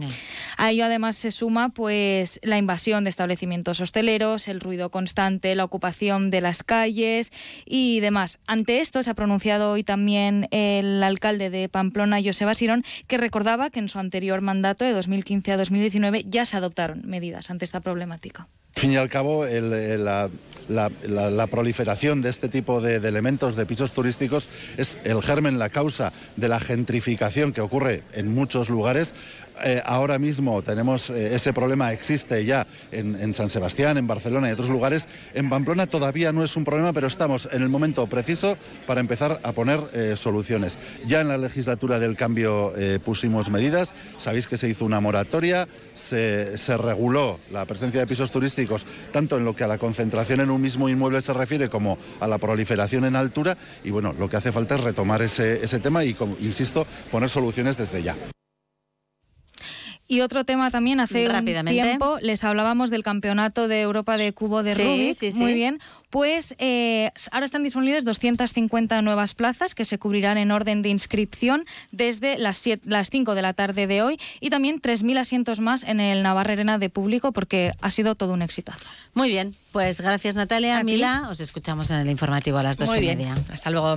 A ello además se suma pues la invasión de establecimientos hosteleros, el ruido constante, la ocupación de las calles y demás. Ante esto se ha pronunciado hoy también el alcalde de Pamplona, Joseba Sirón, que recordaba que en su anterior mandato de 2015 a 2019 ya se adoptaron medidas ante esta problemática. Al fin y al cabo, el- la, proliferación de este tipo de elementos, de pisos turísticos, es el germen, la causa de la gentrificación que ocurre en muchos lugares. Eh, ahora mismo tenemos eh, ese problema, existe ya en, San Sebastián, en Barcelona y otros lugares. En Pamplona todavía no es un problema, pero estamos en el momento preciso para empezar a poner eh, soluciones. Ya en la legislatura del cambio pusimos medidas. Sabéis que se hizo una moratoria, se, reguló la presencia de pisos turísticos, tanto en lo que a la concentración en un mismo inmueble se refiere como a la proliferación en altura. Y bueno, lo que hace falta es retomar ese, ese tema y, insisto, poner soluciones desde ya. Y otro tema también, hace un tiempo les hablábamos del Campeonato de Europa de Cubo de Sí, Rubik. sí, sí. Muy bien. Pues eh, ahora están disponibles 250 nuevas plazas que se cubrirán en orden de inscripción desde las, siete- las 5 de la tarde de hoy y también 3.000 asientos más en el Navarra Arena de público porque ha sido todo un exitazo. Muy bien, pues gracias Natalia, Mila. Os escuchamos en el informativo a las dos Muy y bien. media. Hasta luego.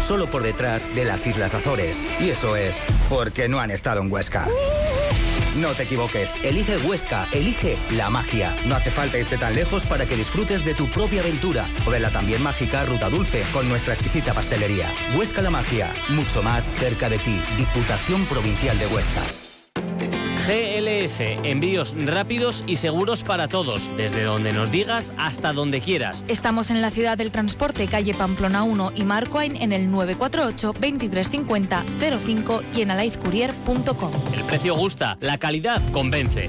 solo por detrás de las Islas Azores. Y eso es porque no han estado en Huesca. No te equivoques, elige Huesca, elige la magia. No hace falta irse tan lejos para que disfrutes de tu propia aventura o de la también mágica Ruta Dulce con nuestra exquisita pastelería. Huesca la magia, mucho más cerca de ti. Diputación Provincial de Huesca. GLS, envíos rápidos y seguros para todos, desde donde nos digas hasta donde quieras. Estamos en la ciudad del transporte, calle Pamplona 1 y Marcoain en el 948 2350 05 y en alaizcourier.com. El precio gusta, la calidad convence.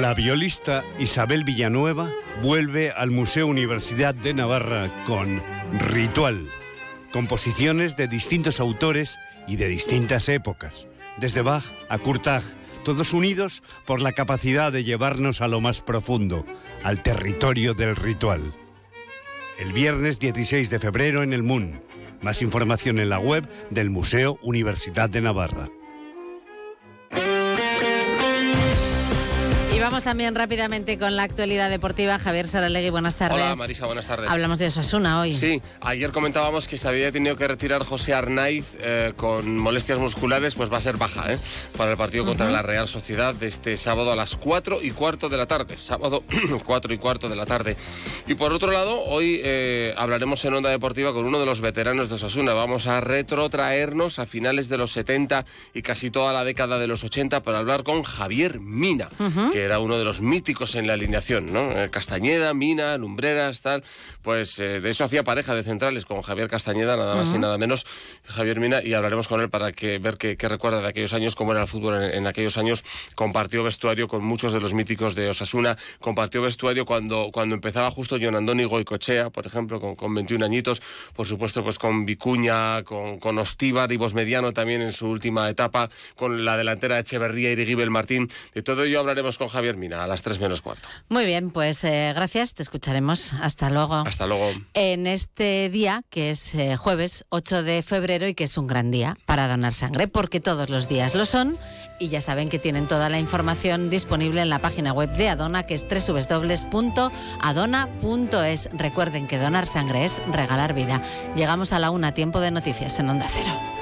La violista Isabel Villanueva vuelve al Museo Universidad de Navarra con Ritual, composiciones de distintos autores y de distintas épocas, desde Bach a Kurtag, todos unidos por la capacidad de llevarnos a lo más profundo, al territorio del ritual. El viernes 16 de febrero en el MUN. Más información en la web del Museo Universidad de Navarra. Vamos también rápidamente con la actualidad deportiva. Javier Saralegui, buenas tardes. Hola Marisa, buenas tardes. Hablamos de Osasuna hoy. Sí, ayer comentábamos que se había tenido que retirar José Arnaiz eh, con molestias musculares, pues va a ser baja ¿eh? para el partido contra Ujú. la Real Sociedad de este sábado a las 4 y cuarto de la tarde. Sábado [CLEARS THROAT] 4 y cuarto de la tarde. Y por otro lado, hoy eh, hablaremos en Onda Deportiva con uno de los veteranos de Osasuna. Vamos a retrotraernos a finales de los 70 y casi toda la década de los 80 para hablar con Javier Mina, Ujú. que era uno de los míticos en la alineación, ¿no? Eh, Castañeda, Mina, Lumbreras, tal. Pues eh, de eso hacía pareja de centrales con Javier Castañeda, nada más y nada menos, Javier Mina, y hablaremos con él para que ver qué, recuerda de aquellos años, cómo era el fútbol en, en aquellos años. Compartió vestuario con muchos de los míticos de Osasuna, compartió vestuario cuando, cuando empezaba justo John Andoni Goicochea, por ejemplo, con, con 21 añitos, por supuesto, pues con Vicuña, con, con Ostíbar y Mediano también en su última etapa, con la delantera Echeverría y Martín. De todo ello hablaremos con Javier Javier Mina, a las 3 menos cuarto. Muy bien, pues eh, gracias, te escucharemos. Hasta luego. Hasta luego. En este día, que es eh, jueves 8 de febrero y que es un gran día para donar sangre, porque todos los días lo son, y ya saben que tienen toda la información disponible en la página web de Adona, que es www.adona.es. Recuerden que donar sangre es regalar vida. Llegamos a la una, tiempo de noticias en Onda Cero.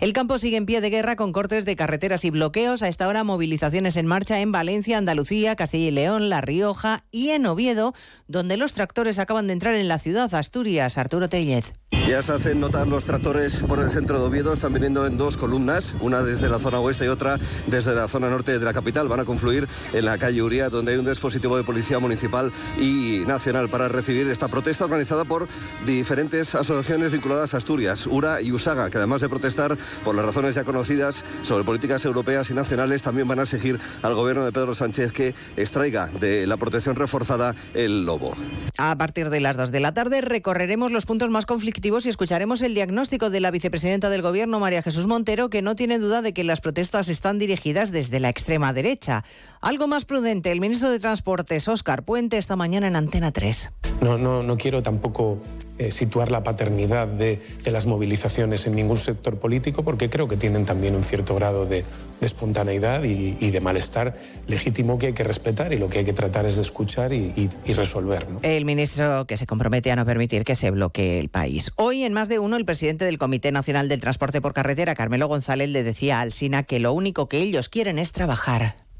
El campo sigue en pie de guerra con cortes de carreteras y bloqueos. A esta hora movilizaciones en marcha en Valencia, Andalucía, Castilla y León, La Rioja y en Oviedo, donde los tractores acaban de entrar en la ciudad Asturias. Arturo Tellez. Ya se hacen notar los tractores por el centro de Oviedo, están viniendo en dos columnas, una desde la zona oeste y otra desde la zona norte de la capital. Van a confluir en la calle Uría, donde hay un dispositivo de policía municipal y nacional para recibir esta protesta organizada por diferentes asociaciones vinculadas a Asturias, URA y USAGA, que además de protestar por las razones ya conocidas sobre políticas europeas y nacionales, también van a exigir al gobierno de Pedro Sánchez que extraiga de la protección reforzada el lobo. A partir de las 2 de la tarde recorreremos los puntos más conflictivos y escucharemos el diagnóstico de la vicepresidenta del Gobierno, María Jesús Montero, que no tiene duda de que las protestas están dirigidas desde la extrema derecha. Algo más prudente, el ministro de Transportes, Óscar Puente, esta mañana en Antena 3. No, no, no quiero tampoco eh, situar la paternidad de, de, las movilizaciones en ningún sector político, porque creo que tienen también un cierto grado de, de espontaneidad y, y, de malestar legítimo que hay que respetar y lo que hay que tratar es de escuchar y, y, y resolver. ¿no? El ministro que se compromete a no permitir que se bloquee el país. Hoy, en más de uno, el presidente del Comité Nacional del Transporte por Carretera, Carmelo González, le decía a Alsina que lo único que ellos quieren es trabajar.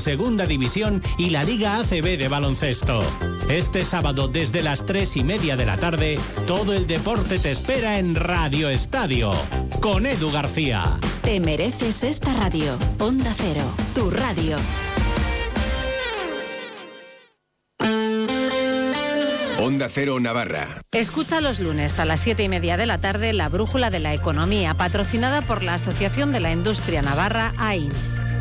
Segunda División y la Liga ACB de baloncesto. Este sábado desde las tres y media de la tarde, todo el deporte te espera en Radio Estadio. Con Edu García. Te mereces esta radio. Onda Cero, tu radio. Onda Cero Navarra. Escucha los lunes a las siete y media de la tarde la Brújula de la Economía, patrocinada por la Asociación de la Industria Navarra, AIN.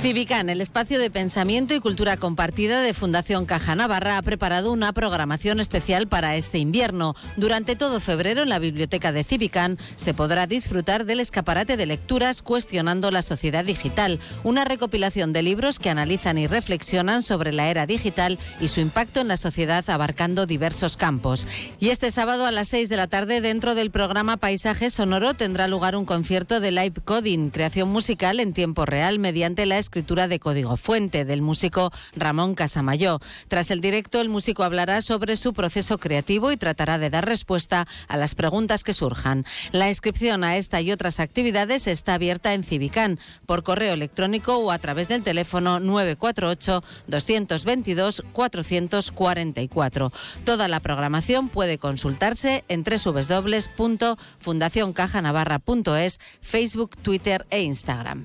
Civican, el espacio de pensamiento y cultura compartida de Fundación Caja Navarra, ha preparado una programación especial para este invierno. Durante todo febrero en la biblioteca de Civican se podrá disfrutar del escaparate de lecturas Cuestionando la Sociedad Digital, una recopilación de libros que analizan y reflexionan sobre la era digital y su impacto en la sociedad abarcando diversos campos. Y este sábado a las 6 de la tarde dentro del programa Paisaje Sonoro tendrá lugar un concierto de live coding, creación musical en tiempo real mediante la escritura de código fuente del músico Ramón Casamayó. Tras el directo, el músico hablará sobre su proceso creativo y tratará de dar respuesta a las preguntas que surjan. La inscripción a esta y otras actividades está abierta en Civicán, por correo electrónico o a través del teléfono 948 222 444. Toda la programación puede consultarse en www.fundacioncajanavarra.es, Facebook, Twitter e Instagram.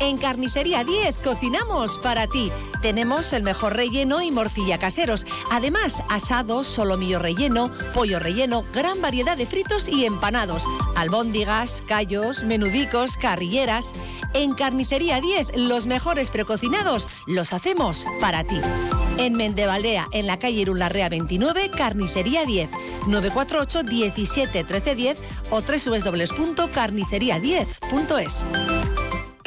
En Carnicería 10 cocinamos para ti. Tenemos el mejor relleno y morcilla caseros. Además, asados, solomillo relleno, pollo relleno, gran variedad de fritos y empanados. Albóndigas, callos, menudicos, carrilleras. En Carnicería 10, los mejores precocinados los hacemos para ti. En Mendevaldea, en la calle Irunlarrea 29, Carnicería 10, 948 17 13 10 o www.carnicería10.es.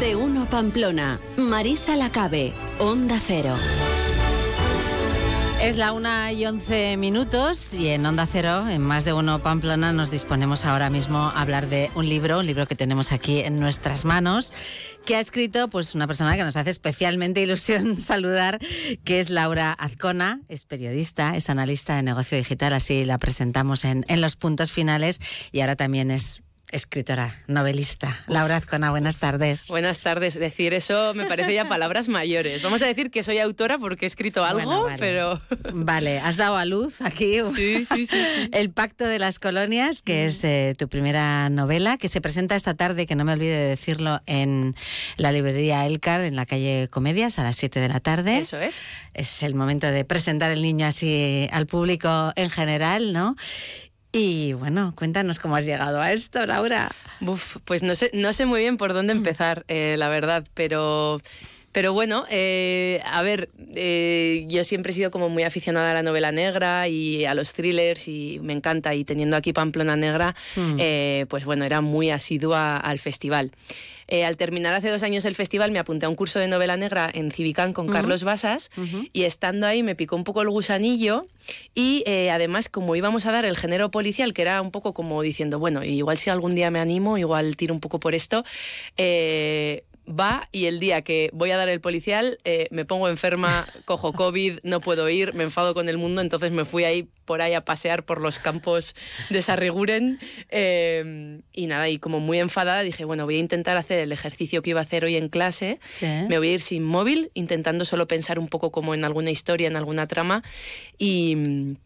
De uno Pamplona. Marisa Lacabe. Onda Cero. Es la una y once minutos y en Onda Cero, en más de uno Pamplona, nos disponemos ahora mismo a hablar de un libro, un libro que tenemos aquí en nuestras manos, que ha escrito pues una persona que nos hace especialmente ilusión [LAUGHS] saludar, que es Laura Azcona, es periodista, es analista de negocio digital, así la presentamos en, en los puntos finales y ahora también es escritora, novelista. Laura Azcona, buenas tardes. Buenas tardes. Decir eso me parece ya palabras mayores. Vamos a decir que soy autora porque he escrito algo, Bueno, vale. pero... Vale, has dado a luz aquí Sí, sí, sí, El Pacto de las Colonias, que es eh, tu primera novela, que se presenta esta tarde, que no me olvide de decirlo, en la librería Elcar, en la calle Comedias, a las 7 de la tarde. Eso es. Es el momento de presentar el niño así al público en general, ¿no? Y bueno, cuéntanos cómo has llegado a esto, Laura. Uf, pues no sé, no sé muy bien por dónde empezar, eh, la verdad, pero... Pero bueno, eh, a ver, eh, yo siempre he sido como muy aficionada a la novela negra y a los thrillers y me encanta. Y teniendo aquí Pamplona Negra, Mm. eh, pues bueno, era muy asidua al festival. Eh, al terminar hace dos años el festival me apunté a un curso de novela negra en Civicán con. Carlos Basas y estando ahí me picó un poco el gusanillo y eh, además como íbamos a dar el género policial, que era un poco como diciendo, bueno, igual si algún día me animo, igual tiro un poco por esto, eh, va y el día que voy a dar el policial eh, me pongo enferma, [LAUGHS] cojo COVID, no puedo ir, me enfado con el mundo, entonces me fui ahí por ahí a pasear por los campos de Sarriguren eh, y nada, y como muy enfadada dije, bueno, voy a intentar hacer el ejercicio que iba a hacer hoy en clase, Sí. me voy a ir sin móvil, intentando solo pensar un poco como en alguna historia, en alguna trama y...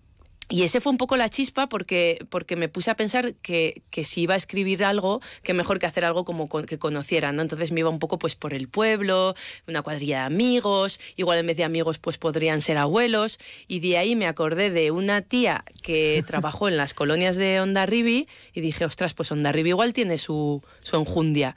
Y ese fue un poco la chispa porque, porque me puse a pensar que, que si iba a escribir algo, que mejor que hacer algo como con- que conocieran, ¿no? Entonces me iba un poco pues por el pueblo, una cuadrilla de amigos, igual en vez de amigos pues podrían ser abuelos, y de ahí me acordé de una tía que [LAUGHS] trabajó en las colonias de Ondarribi y dije, ostras, pues Ondarribi igual tiene su, su enjundia.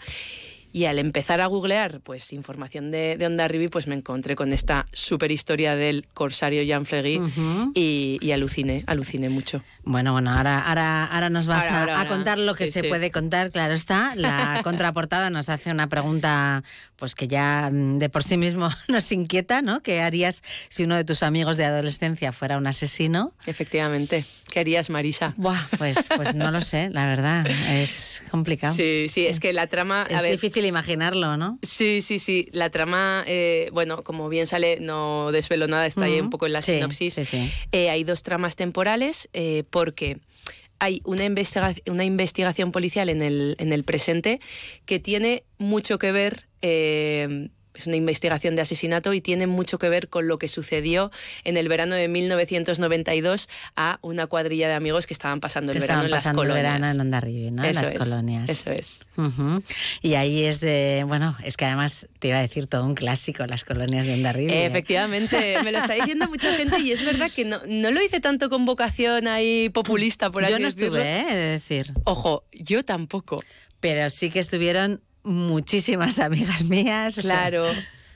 Y al empezar a googlear pues información de, de Ondarribi, pues me encontré con esta super historia del corsario Jean Flegui Ujú. y, y aluciné, aluciné mucho. Bueno, bueno, ahora, ahora, ahora nos vas Ahora, a, ahora, a ahora. contar lo que Sí, se sí. puede contar, claro está. La [LAUGHS] contraportada nos hace una pregunta pues que ya mm, de por sí mismo [LAUGHS] nos inquieta, ¿no? ¿Qué harías si uno de tus amigos de adolescencia fuera un asesino? Efectivamente. ¿Qué harías, Marisa? Buah, pues, pues no lo sé, la verdad. Es complicado. Sí, sí, es que la trama. Es difícil imaginarlo, ¿no? Sí, sí, sí. La trama, eh, bueno, como bien sale, no desvelo nada, está ahí un poco en la sinopsis. Eh, hay dos tramas temporales eh, porque hay una, una investigación policial en el, en el presente que tiene mucho que ver es una investigación de asesinato y tiene mucho que ver con lo que sucedió en el verano de 1992 a una cuadrilla de amigos que estaban pasando el verano en las colonias. El verano en ¿no? en las colonias. Eso es. Y ahí es de, bueno, es que además te iba a decir todo un clásico, las colonias de Ondarribi. ¿eh? Efectivamente, me lo está diciendo mucha gente y es verdad que no, no lo hice tanto con vocación ahí populista, por así Yo no estuve, ¿eh? de decir. Ojo, yo tampoco. Pero sí que estuvieron muchísimas [LAUGHS] amigas mías. Claro.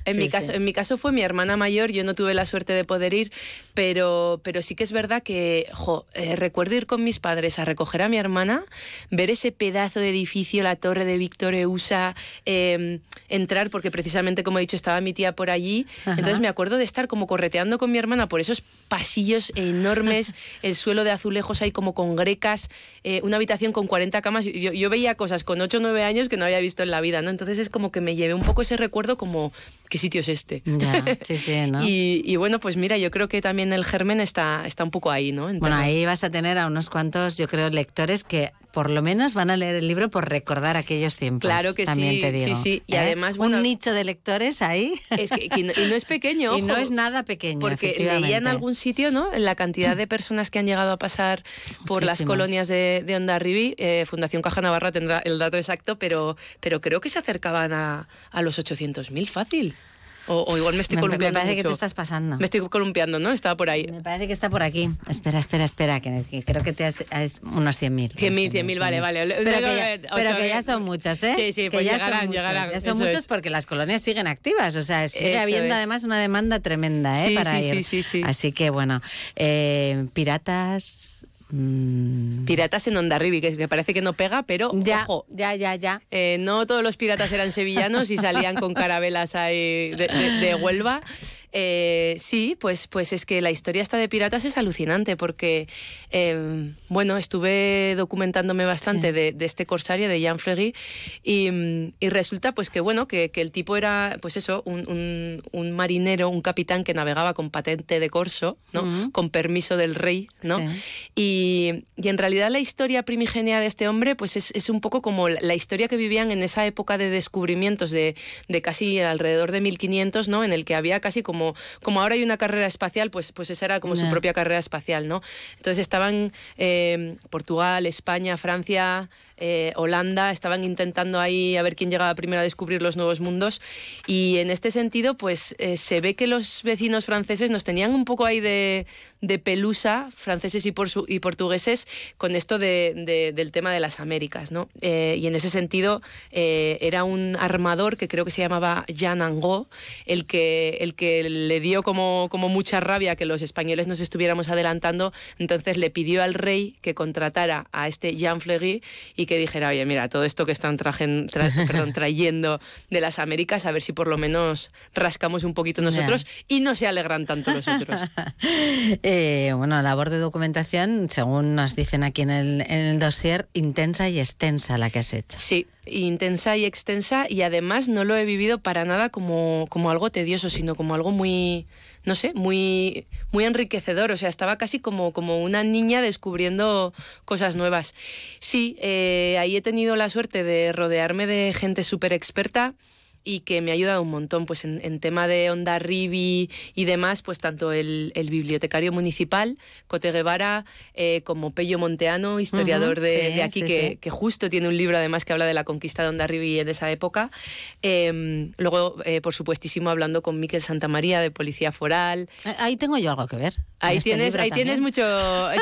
En, mi caso, en mi caso fue mi hermana mayor, yo no tuve la suerte de poder ir, pero, pero sí que es verdad que eh, recuerdo ir con mis padres a recoger a mi hermana, ver ese pedazo de edificio, la torre de Víctor Eusa, em, entrar, porque precisamente, como he dicho, estaba mi tía por allí. Entonces me acuerdo de estar como correteando con mi hermana por esos pasillos enormes, [LAUGHS] el suelo de azulejos ahí como con grecas, eh, una habitación con 40 camas. Yo, yo, veía cosas con 8 o 9 años que no había visto en la vida, ¿no? Entonces es como que me llevé un poco ese recuerdo como ¿qué sitio es este? sí, [LAUGHS] sí, ¿no? y, bueno, pues mira, yo creo que también el germen está, está un poco ahí, ¿no? bueno, ahí vas a tener a unos cuantos, yo creo, lectores que por lo menos van a leer el libro por recordar aquellos tiempos. Claro que también sí, te digo. sí, sí. Y ¿Eh? además, un nicho de lectores ahí. Es que, y, no, es pequeño. [LAUGHS] y no es nada pequeño. Porque leía en algún sitio, ¿no? La cantidad de personas que han llegado a pasar por las colonias de, de Ondarribi. Eh, Fundación Caja Navarra tendrá el dato exacto, pero, pero creo que se acercaban a, a los 800.000 fácil. O, igual me estoy columpiando. Me parece que te estás pasando. Me estoy columpiando, ¿no? Estaba por ahí. Me parece que está por aquí. Espera, espera, espera, que, creo que te has, unos 100.000. 100.000, 100.000, vale, vale. Pero, que ya, pero que ya, son muchas, ¿eh? Sí, sí, que pues ya llegarán, son llegarán. Ya son muchos porque las colonias siguen activas. O sea, sigue Eso habiendo es. además una demanda tremenda, ¿eh? Sí, para sí, ir. sí, sí, sí. Así que bueno, eh, piratas. Mm, Piratas en Ondarribi, que me parece que no pega, pero Ya, ojo, ya, ya, ya. eh, no todos los piratas eran sevillanos y salían con carabelas ahí de, de- de Huelva. Eh, sí, pues, pues es que la historia esta de piratas es alucinante porque, eh, bueno, estuve documentándome bastante de, de este corsario, de Jean Flegui, y, y resulta pues que, bueno, que, que el tipo era, pues eso, un, un- un marinero, un capitán que navegaba con patente de corso, ¿no? Con permiso del rey, ¿no? Sí. Y, y en realidad la historia primigenia de este hombre pues es, es un poco como la la historia que vivían en esa época de descubrimientos de, de casi alrededor de 1500, ¿no? En el que había casi como, como ahora hay una carrera espacial, pues, pues esa era como su propia carrera espacial, ¿no? Entonces estaban eh, Portugal, España, Francia, eh, Holanda, estaban intentando ahí a ver quién llegaba primero a descubrir los nuevos mundos y en este sentido pues eh, se ve que los vecinos franceses nos tenían un poco ahí de, pelusa, franceses y, porsu- y portugueses, con esto de- de- del tema de las Américas, ¿no? Eh, y en ese sentido era un armador que creo que se llamaba Jean Angot, el que, el que le dio como, como mucha rabia que los españoles nos estuviéramos adelantando, entonces le pidió al rey que contratara a este Jean Flegui y que dijera, oye, mira, todo esto que están trajen- tra- [LAUGHS] perdón, trayendo de las Américas, a ver si por lo menos rascamos un poquito nosotros y no se alegran tanto los otros. [LAUGHS] Eh, bueno, labor de documentación, según nos dicen aquí en el, en el dossier, intensa y extensa la que has hecho. Sí, intensa y extensa y además no lo he vivido para nada como, como algo tedioso, sino como algo muy, no sé, muy, muy enriquecedor. O sea, estaba casi como, como una niña descubriendo cosas nuevas. Sí, eh, ahí he tenido la suerte de rodearme de gente súper experta y que me ha ayudado un montón pues en, en tema de Onda Ribi y demás, pues tanto el, el bibliotecario municipal, Cote Guevara, eh, como Pello Monteano, historiador Ujú, de, sí, de aquí, sí, que, sí. que justo tiene un libro además que habla de la conquista de Onda Ribi de esa época. Eh, luego, eh, por supuestísimo, hablando con Miquel Santamaría de Policía Foral. Eh, Ahí tengo yo algo que ver. Ahí este tienes, ahí tienes mucho,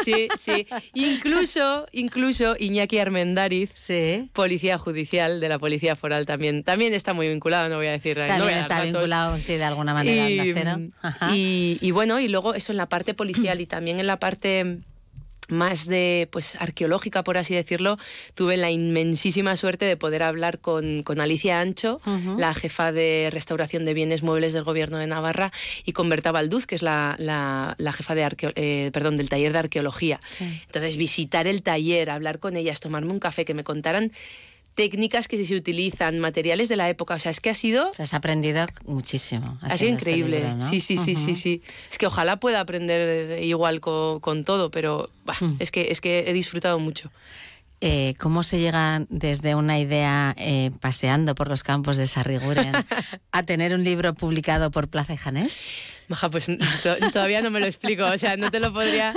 sí, sí. [LAUGHS] Incluso, incluso Iñaki Armendáriz, Sí. policía judicial de la Policía Foral también, también está muy vinculado, no voy a decir, no También voy a está datos. vinculado, sí, de alguna manera Y. Ajá. y, y bueno, y luego eso en la parte policial y también en la parte más de pues arqueológica, por así decirlo, tuve la inmensísima suerte de poder hablar con, con Alicia Ancho, la jefa de restauración de bienes muebles del gobierno de Navarra, y con Berta Balduz, que es la, la, la jefa de arqueo- eh, perdón, del taller de arqueología. Entonces, visitar el taller, hablar con ellas, tomarme un café, que me contaran técnicas que se utilizan, materiales de la época. O sea, es que ha sido... Has aprendido muchísimo. Ha sido este increíble. libro, ¿no? Sí, sí, sí, sí, sí. Es que ojalá pueda aprender igual co- con, todo, pero bah, Mm. es, que, es que he disfrutado mucho. Eh, ¿Cómo se llega desde una idea eh, paseando por los campos de Sarriguren [LAUGHS] a tener un libro publicado por Plaza y Janés? Maja, pues to- todavía no me lo explico, o sea, no te lo podría...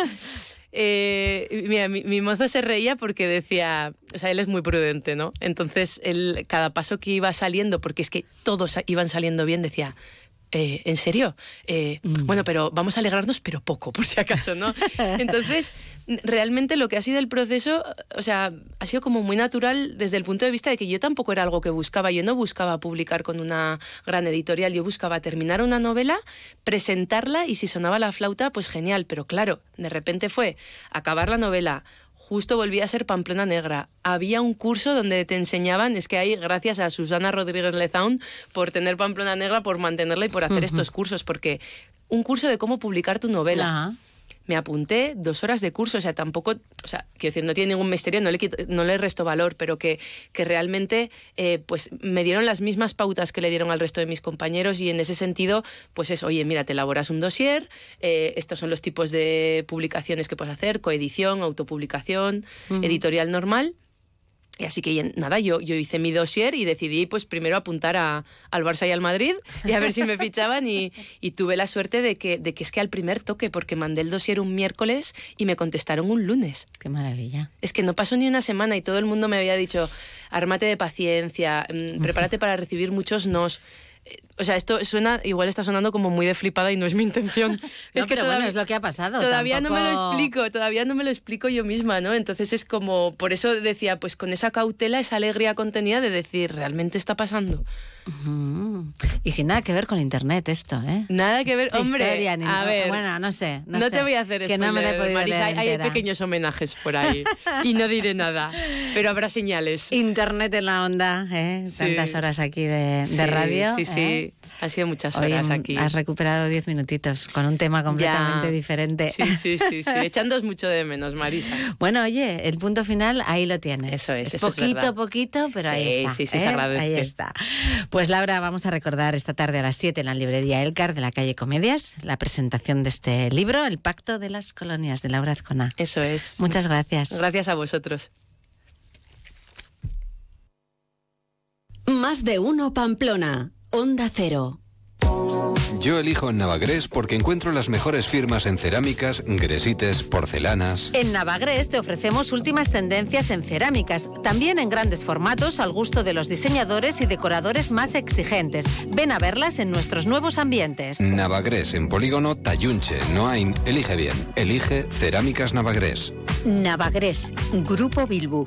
Eh, mira, mi, mozo se reía porque decía, o sea, él es muy prudente, ¿no? Entonces, él, cada paso que iba saliendo, porque es que todos iban saliendo bien, decía, eh, ¿en serio? Eh, Bueno, pero vamos a alegrarnos, pero poco, por si acaso, ¿no? [LAUGHS] Entonces, realmente lo que ha sido el proceso, o sea, ha sido como muy natural desde el punto de vista de que yo tampoco era algo que buscaba. Yo no buscaba publicar con una gran editorial, yo buscaba terminar una novela, presentarla y si sonaba la flauta, pues genial. Pero claro, de repente fue acabar la novela. Justo volví a ser Pamplona Negra. Había un curso donde te enseñaban, es que hay, gracias a Susana Rodríguez Lezaun, por tener Pamplona Negra, por mantenerla y por hacer estos cursos, porque un curso de cómo publicar tu novela. Me apunté dos horas de curso, o sea, tampoco, o sea, quiero decir, no tiene ningún misterio, no le, quito- no le resto valor, pero que, que realmente eh, pues me dieron las mismas pautas que le dieron al resto de mis compañeros y en ese sentido, pues es, oye, mira, te elaboras un dossier, eh, estos son los tipos de publicaciones que puedes hacer, coedición, autopublicación, editorial normal. Y así que nada, yo, yo hice mi dossier y decidí pues primero apuntar a, al Barça y al Madrid y a ver si me [LAUGHS] fichaban y, y tuve la suerte de que, de que es que al primer toque, porque mandé el dossier un miércoles y me contestaron un lunes. Qué maravilla. Es que no pasó ni una semana y todo el mundo me había dicho, ármate de paciencia, mm, prepárate para recibir muchos nos. O sea, esto suena, igual está sonando como muy de flipada y no es mi intención. [LAUGHS] No, pero bueno, es lo que ha pasado. Todavía no me lo explico, todavía no me lo explico yo misma, ¿no? Entonces es como, por eso decía, pues con esa cautela, esa alegría contenida de decir, realmente está pasando. Y sin nada que ver con internet esto, ¿eh? Nada que ver, Esta hombre. historia, ni- a ver, bueno, no sé. No, No, sé. te voy a hacer Que no me la he podido Marisa, leer hay, pequeños homenajes por ahí y no diré nada, pero habrá señales. Internet en la onda, ¿eh? Sí. Tantas horas aquí de, de Sí, radio. Sí, sí, ¿eh? Ha sido muchas horas aquí. has recuperado 10 minutitos con un tema completamente Ya. diferente. Sí, sí, sí, sí. [LAUGHS] Echándoos mucho de menos, Marisa. Bueno, oye, el punto final ahí lo tienes. Eso es, eso es poquito, verdad. poquito, pero ahí está. sí, sí, se ¿eh? agradece. Ahí está. Pues Laura, vamos a recordar esta tarde a las 7 en la librería Elcar de la calle Comedias la presentación de este libro, El Pacto de las Colonias, de Laura Azcona. Eso es. Muchas gracias. Gracias a vosotros. Más de uno Pamplona. Onda Cero. Yo elijo Navagrés porque encuentro las mejores firmas en cerámicas, gresites, porcelanas. En Navagres te ofrecemos últimas tendencias en cerámicas, también en grandes formatos al gusto de los diseñadores y decoradores más exigentes. Ven a verlas en nuestros nuevos ambientes. Navagrés en polígono Tayunche, Noain. Elige bien. Elige Cerámicas Navagrés. Navagres, Grupo Bilbu.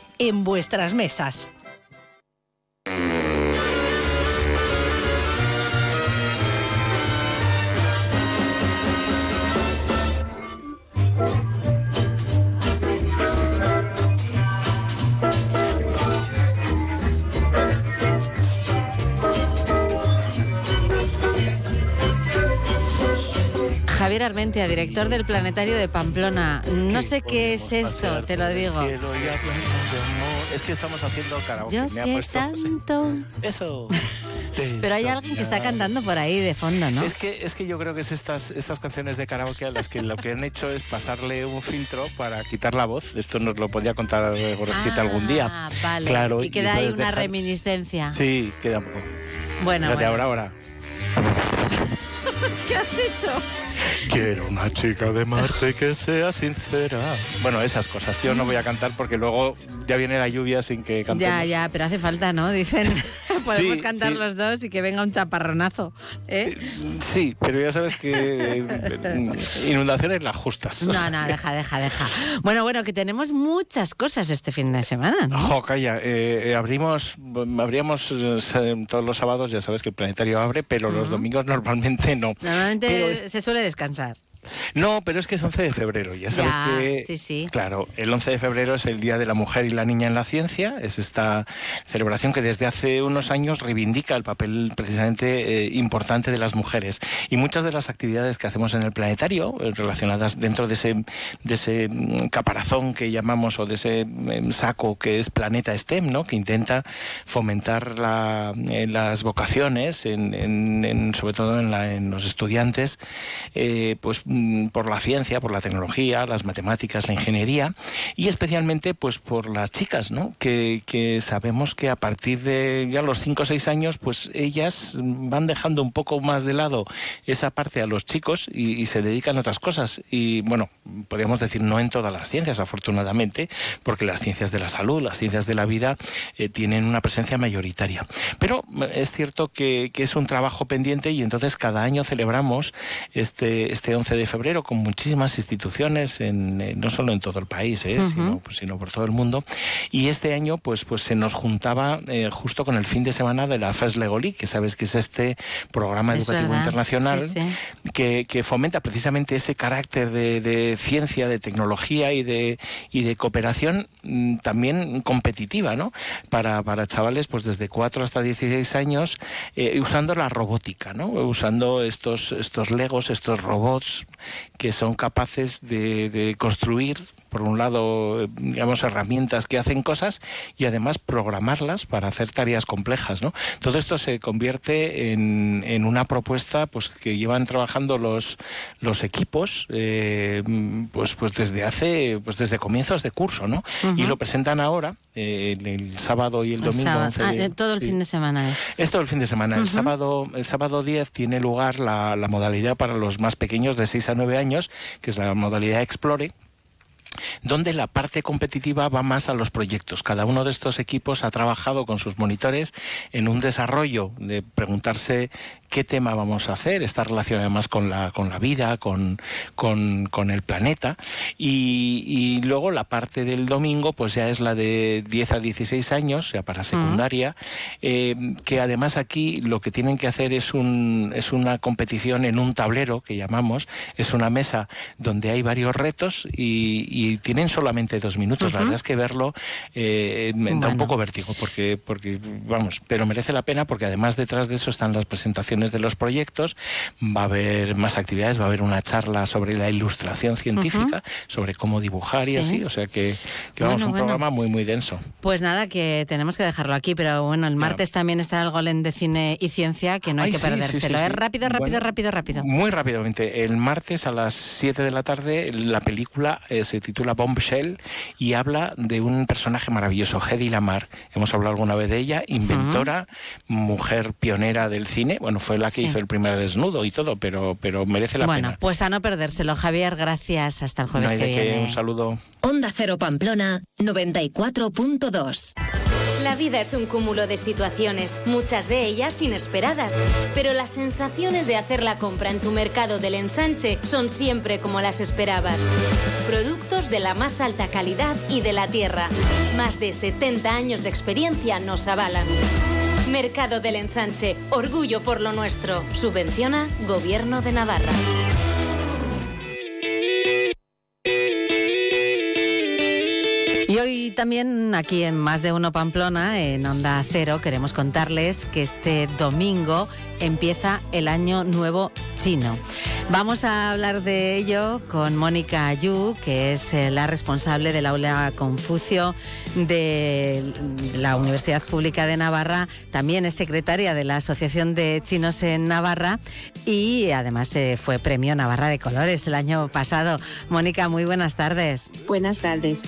en vuestras mesas. Javier Armentia, director del Planetario de Pamplona. No sé qué es esto, te lo digo. Y. Es que estamos haciendo karaoke. Yo Me ha que puesto- [LAUGHS] tanto. Eso. [LAUGHS] Pero hay alguien que está cantando por ahí de fondo, ¿no? Es que, es que yo creo que es estas, estas canciones de karaoke a las que lo que han hecho es pasarle un filtro para quitar la voz. Esto nos lo podría contar Gorosquita algún día. Ah, vale. Claro, y queda ahí entonces una dejar- reminiscencia. Sí, queda un poco. Bueno, bueno. ahora, ahora. [LAUGHS] ¿Qué has hecho? Quiero una chica de Marte que sea sincera. Bueno, esas cosas. Yo no voy a cantar porque luego ya viene la lluvia sin que cantemos. Ya, ya, pero hace falta, ¿no? Dicen, [LAUGHS] podemos Sí, cantar sí. los dos y que venga un chaparronazo. ¿eh? Sí, pero ya sabes que eh, inundaciones las justas. No, no, deja, deja, deja. Bueno, bueno, que tenemos muchas cosas este fin de semana, ¿no? Jo, calla, eh, eh, abrimos, abríamos eh, todos los sábados, ya sabes que el planetario abre, pero los domingos normalmente no. Normalmente Pero es- se suele descansar. No, pero es que es 11 de febrero, ya sabes Ya, que... sí, sí. Claro, el 11 de febrero es el Día de la Mujer y la Niña en la Ciencia, es esta celebración que desde hace unos años reivindica el papel precisamente eh, importante de las mujeres. Y muchas de las actividades que hacemos en el planetario, eh, relacionadas dentro de ese, de ese mm, caparazón que llamamos o de ese mm, saco que es Planeta STEM, ¿no? que intenta fomentar la- eh, las vocaciones, en, en- en- sobre todo en, la- en los estudiantes, eh, pues por la ciencia, por la tecnología, las matemáticas, la ingeniería y especialmente pues por las chicas, ¿no? que, sabemos que a partir de ya los 5 o 6 años pues ellas van dejando un poco más de lado esa parte a los chicos y, y se dedican a otras cosas y bueno, podríamos decir no en todas las ciencias afortunadamente porque las ciencias de la salud, las ciencias de la vida eh, tienen una presencia mayoritaria. Pero eh, es cierto que, que es un trabajo pendiente y entonces cada año celebramos este, este 11 de febrero con muchísimas instituciones, en, eh, no solo en todo el país, eh, sino, pues, sino por todo el mundo. Y este año pues, pues se nos juntaba eh, justo con el fin de semana de la FES Legoli, que sabes que es este programa Es educativo verdad. internacional Sí, sí. que, que fomenta precisamente ese carácter de, de ciencia, de tecnología y de, y de cooperación mm, también competitiva, ¿no? Para, para chavales pues desde 4 hasta 16 años usando la robótica, ¿no? Usando estos, estos legos, estos robots que son capaces de, de construir por un lado, eh, digamos, herramientas que hacen cosas y además programarlas para hacer tareas complejas, ¿no? Todo esto se convierte en, en una propuesta pues que llevan trabajando los, los equipos eh, pues, pues desde hace, pues desde comienzos de curso, ¿no? Y lo presentan ahora, eh, el, el sábado y el domingo. sábado. 11 Ah, de- todo el sí. fin de semana es. Es todo el fin de semana. El sábado el sábado 10 tiene lugar la, la modalidad para los más pequeños de 6 a 9 años, que es la modalidad Explore donde la parte competitiva va más a los proyectos. Cada uno de estos equipos ha trabajado con sus monitores en un desarrollo de preguntarse qué tema vamos a hacer, está relacionado además con la, con la vida, con, con, con el planeta. Y, y luego la parte del domingo, pues ya es la de 10 a 16 años, ya para secundaria, eh, que además aquí lo que tienen que hacer es, un, es una competición en un tablero, que llamamos, es una mesa donde hay varios retos y, y tienen solamente dos minutos. La Ujú. verdad es que verlo eh, me da un poco vértigo, porque, porque, vamos, pero merece la pena porque además detrás de eso están las presentaciones de los proyectos, va a haber más actividades, va a haber una charla sobre la ilustración científica, sobre cómo dibujar y Sí. así, o sea que, que vamos, Bueno, un bueno. programa muy, muy denso. Pues nada, que tenemos que dejarlo aquí, pero bueno, el martes también está el Golem de Cine y Ciencia, que no hay Ay, que sí, perdérselo. sí, sí. rápido, rápido, Bueno, rápido, rápido. Muy rápidamente, el martes a las 7 de la tarde la película eh, se titula Bombshell y habla de un personaje maravilloso, Hedy Lamar. Hemos hablado alguna vez de ella, inventora, mujer pionera del cine. Bueno, fue la que Sí. hizo el primer desnudo y todo, pero, pero merece la Bueno, pena. pues a no perdérselo, Javier. Gracias. Hasta el No jueves hay que viene. un saludo. Onda Cero Pamplona 94.2. La vida es un cúmulo de situaciones, muchas de ellas inesperadas, pero las sensaciones de hacer la compra en tu mercado del ensanche son siempre como las esperabas. Productos de la más alta calidad y de la tierra. Más de 70 años de experiencia nos avalan. Mercado del Ensanche, orgullo por lo nuestro. Subvenciona Gobierno de Navarra. Y hoy también aquí en Más de Uno Pamplona, en Onda Cero, queremos contarles que este domingo empieza el Año Nuevo Chino. Vamos a hablar de ello con Mónica Yu, que es eh, la responsable del aula Confucio de la Universidad Pública de Navarra, también es secretaria de la Asociación de Chinos en Navarra y además eh, fue Premio Navarra de Colores el año pasado. Mónica, muy buenas tardes. Buenas tardes.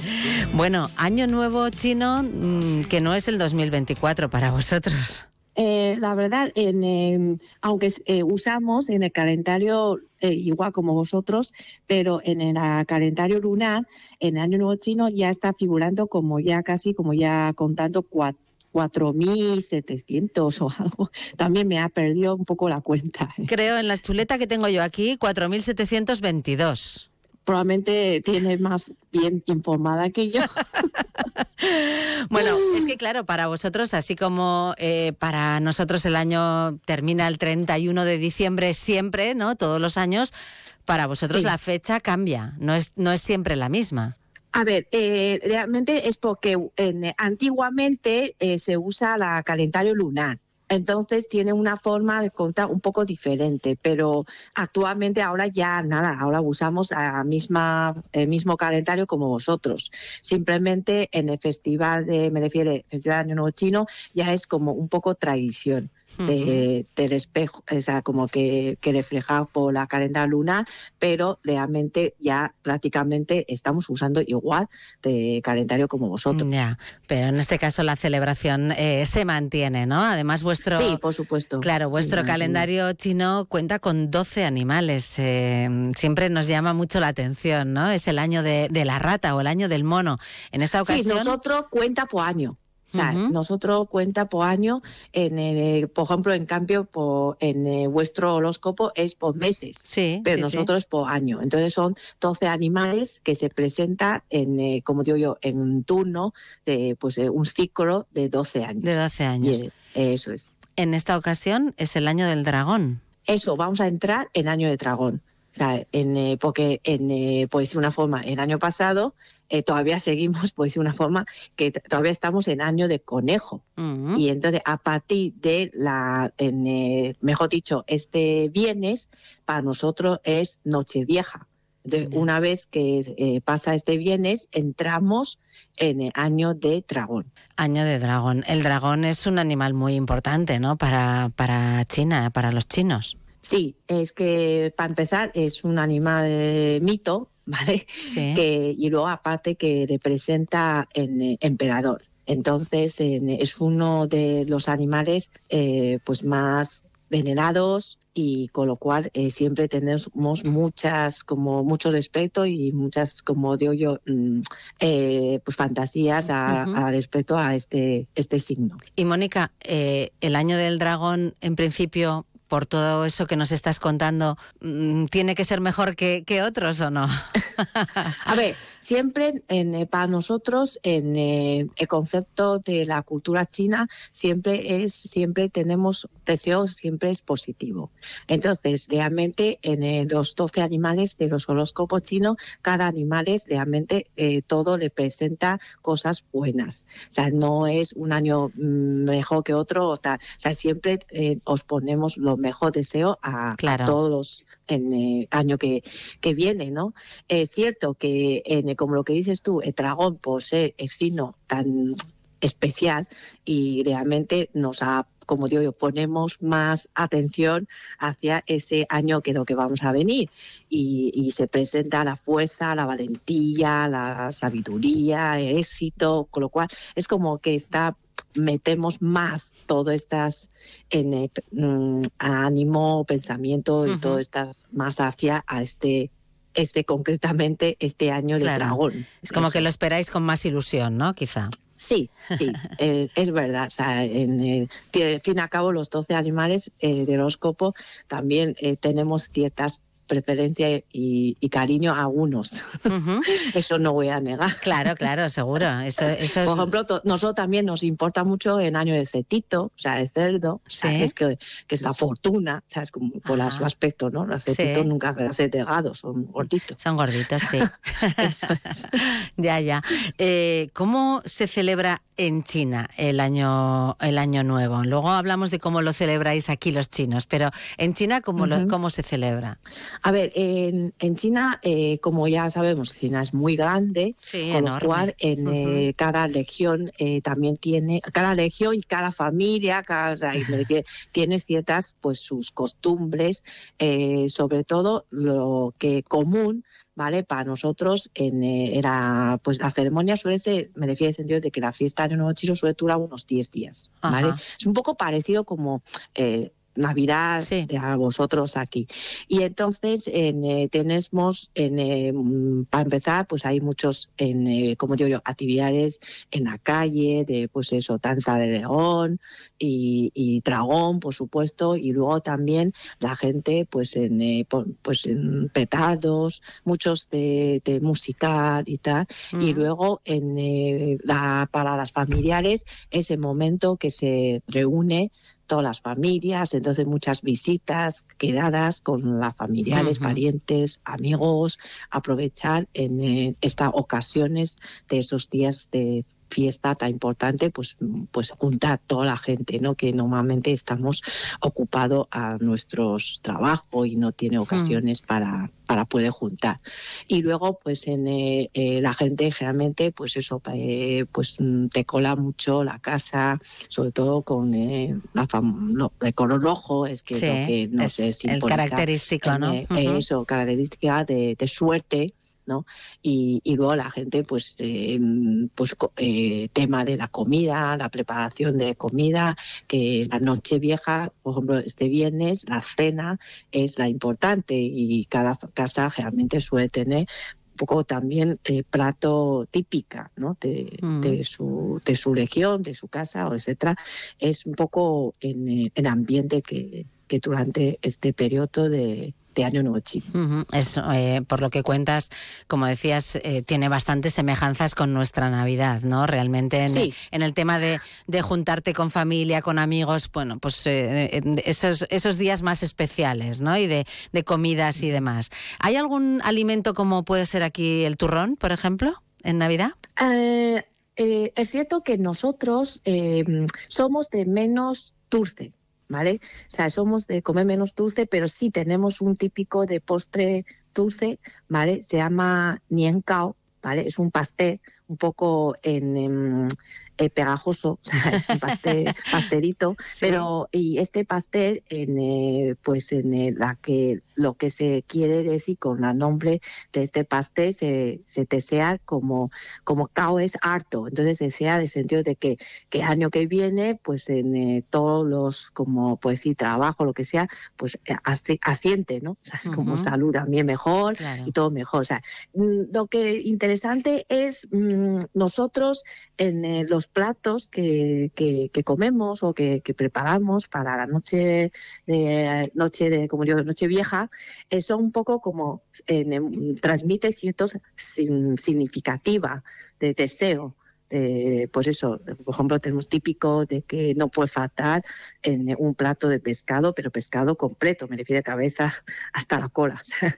Bueno, año nuevo chino mm, que no es el 2024 para vosotros. Eh, la verdad, en, aunque eh, usamos en el calendario eh, igual como vosotros, pero en el calendario lunar, en el año nuevo chino ya está figurando como ya casi, como ya contando cuatro 4.700 o algo. También me ha perdido un poco la cuenta. Creo en la chuleta que tengo yo aquí, 4.722 probablemente tiene más bien informada que yo. [LAUGHS] bueno, es que claro, para vosotros, así como eh, para nosotros el año termina el 31 de diciembre siempre, ¿no? Todos los años, para vosotros la fecha cambia, no es, no es siempre la misma. A ver, eh, realmente es porque antiguamente eh, se usa la calendario lunar. Entonces tiene una forma de contar un poco diferente, pero actualmente ahora ya nada, ahora usamos a misma, el mismo calendario como vosotros. Simplemente en el festival de, me refiero, Festival de Año Nuevo Chino, ya es como un poco tradición de, del espejo, o sea, como que, que refleja por la calendario lunar, pero realmente ya prácticamente estamos usando igual de calendario como vosotros. Ya, pero en este caso la celebración eh, se mantiene, ¿no? Además vuestro... Sí, por supuesto. Claro, vuestro calendario chino cuenta con 12 animales. Eh, siempre nos llama mucho la atención, ¿no? Es el año de, de, la rata o el año del mono. En esta ocasión... Sí, nosotros cuenta por año. O sea, nosotros cuenta por año, en por ejemplo, en cambio, por, en eh, vuestro horóscopo es por meses, sí, pero nosotros por año. Entonces son 12 animales que se presentan, en, eh, como digo yo, en un turno de pues, un ciclo de 12 años. De 12 años. eso es. En esta ocasión es el año del dragón. Eso, vamos a entrar en año de dragón. O sea, en, eh, porque, en, eh, por decir una forma, el año pasado eh, todavía seguimos, por decir una forma, que todavía estamos en año de conejo. Y entonces, a partir de la, en, mejor dicho, este viernes, para nosotros es Nochevieja. Entonces, una vez que pasa este viernes, entramos en el año de dragón. Año de dragón. El dragón es un animal muy importante, ¿no? Para, para China, para los chinos. Sí, es que para empezar es un animal mito, [LAUGHS] ¿vale? Que, y luego aparte que representa en eh, emperador. Entonces es uno de los animales eh, pues más venerados y con lo cual eh, siempre tenemos muchas como mucho respeto y muchas como digo yo mm, pues fantasías a, respecto a este este signo y Mónica el año del dragón en principio por todo eso que nos estás contando, mm, ¿tiene que ser mejor que, otros o no? [LAUGHS] A ver, siempre en, eh, para nosotros en eh, el concepto de la cultura china siempre es siempre tenemos deseo siempre es positivo. Entonces, realmente en eh, los 12 animales de los horóscopos chinos, cada animal es realmente todo le presenta cosas buenas. O sea, no es un año mm, mejor que otro o tal. O sea, siempre os ponemos lo mejor deseo a, todos los en el año que, que viene, ¿no? Es cierto que, en, como lo que dices tú, el dragón por ser el signo tan especial y realmente nos ha como digo yo, ponemos más atención hacia ese año que lo que vamos a venir. Y, y, se presenta la fuerza, la valentía, la sabiduría, el éxito, con lo cual es como que está metemos más todo estas en el, mm, ánimo, pensamiento y todo estas más hacia a este este concretamente este año de dragón. Es como que lo esperáis con más ilusión, ¿no? Quizá. Sí, sí, [LAUGHS] eh, es verdad. O sea, en, eh, fin y al cabo, los 12 animales eh, del horóscopo también tenemos ciertas preferencia y, cariño a algunos. [LAUGHS] eso no voy a negar. Claro, claro, seguro. Eso, eso Por ejemplo, nosotros también nos importa mucho en año de cetito, o sea, de cerdo, es que, es la fortuna, ¿sabes? Como por su aspecto, ¿no? Los cetitos nunca se delgados, son gorditos. Son gorditos, sí. [LAUGHS] [LAUGHS] ya, ya. Eh, ¿Cómo se celebra en China el año, el año nuevo? Luego hablamos de cómo lo celebráis aquí los chinos, pero en China, ¿cómo, cómo se celebra? A ver, en, en China, eh, como ya sabemos, China es muy grande, con lo cual en eh, cada región eh, también tiene, cada región y cada familia, cada, tiene ciertas, pues sus costumbres, sobre todo lo que común ¿vale? Para nosotros en, eh, era, pues la ceremonia suele ser, me refiero en el sentido de que la fiesta de Nuevo Chino suele durar unos 10 días, ¿vale? Ajá. Es un poco parecido como... eh, Navidad a vosotros aquí. Y entonces en, eh, tenemos, en, eh, mm, para empezar, pues hay muchos, en, eh, como digo yo, actividades en la calle, de pues eso, Tanta de León y, y Dragón, por supuesto, y luego también la gente, pues en, eh, pues en petardos, muchos de, de musical y tal. Y luego en, eh, la, para las familiares, ese momento que se reúne todas las familias, entonces muchas visitas, quedadas con las familiares, parientes, amigos, aprovechar en eh, estas ocasiones de esos días de fiesta tan importante, pues, pues juntar toda la gente, ¿no? Que normalmente estamos ocupados a nuestros trabajos y no tiene ocasiones para, para poder juntar. Y luego, pues en eh, eh, la gente generalmente, pues eso, eh, pues mm, te cola mucho la casa, sobre todo con eh, la fam- lo- el color rojo, es que Sí, lo que no es sé, el característico, ¿no? Eso, característica de, de suerte. ¿No? Y, y luego la gente, pues, eh, pues eh, tema de la comida, la preparación de comida, que la noche vieja, por ejemplo, este viernes, la cena es la importante y cada casa realmente suele tener un poco también eh, plato típica ¿no? de, Mm. de su, de su región, de su casa, etcétera. Es un poco en eh, el ambiente que, que durante este periodo de, de Año Nuevo Chino. Ujú. Es, eh, por lo que cuentas, como decías, eh, tiene bastantes semejanzas con nuestra Navidad, ¿no? Realmente en, Sí. en el tema de, de juntarte con familia, con amigos, bueno, pues eh, esos, esos días más especiales, ¿no? Y de, de comidas y demás. ¿Hay algún alimento como puede ser aquí el turrón, por ejemplo, en Navidad? Eh, eh, es cierto que nosotros eh, somos de menos dulce, ¿vale? O sea, somos de comer menos dulce, pero sí tenemos un típico de postre dulce, ¿vale? Se llama niancao, ¿vale? Es un pastel un poco en, em, eh, pegajoso, [LAUGHS] o sea, es un pastel, pastelito, [LAUGHS] pero y este pastel, en, eh, pues en eh, la que lo que se quiere decir con el nombre de este pastel se, se desea como, como cao es harto, entonces desea de sentido de que, que año que viene, pues en todos los, como pues decir, trabajo, lo que sea, pues asiente, ¿no? O sea, es como Ujú. salud también mejor Claro. y todo mejor. O sea, mm, lo que interesante es mm, nosotros en eh, los platos que, que, que comemos o que, que preparamos para la noche de noche de como digo noche vieja eh, son un poco como em, transmite ciertos sin- significativa de deseo de, pues eso, por ejemplo, tenemos típico de que no puede faltar en un plato de pescado, pero pescado completo, me refiero a cabeza [LAUGHS] hasta la cola. [LAUGHS] o sea,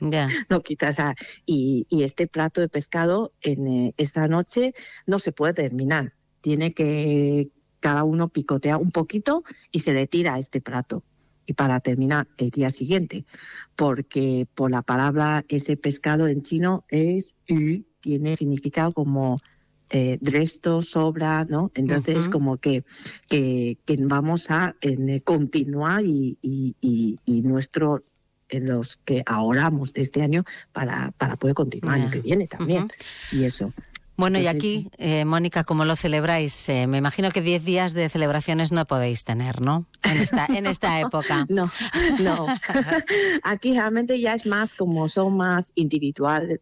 no quitas a- y, y este plato de pescado en eh, esa noche no se puede terminar. Tiene que cada uno picotear un poquito y se le tira este plato. Y para terminar el día siguiente, porque por la palabra ese pescado en chino es yu, tiene significado como eh, resto, sobra, ¿no? Entonces como que, que, que vamos a en, eh, continuar y, y, y, y nuestro en los que ahorramos de este año para, para poder continuar el año que viene también. Y eso. Bueno, y aquí, eh, Mónica, ¿cómo lo celebráis? Eh, me imagino que 10 días de celebraciones no podéis tener, ¿no? En esta, en [LAUGHS] esta época. No, no. [LAUGHS] Aquí realmente ya es más como son más individualmente,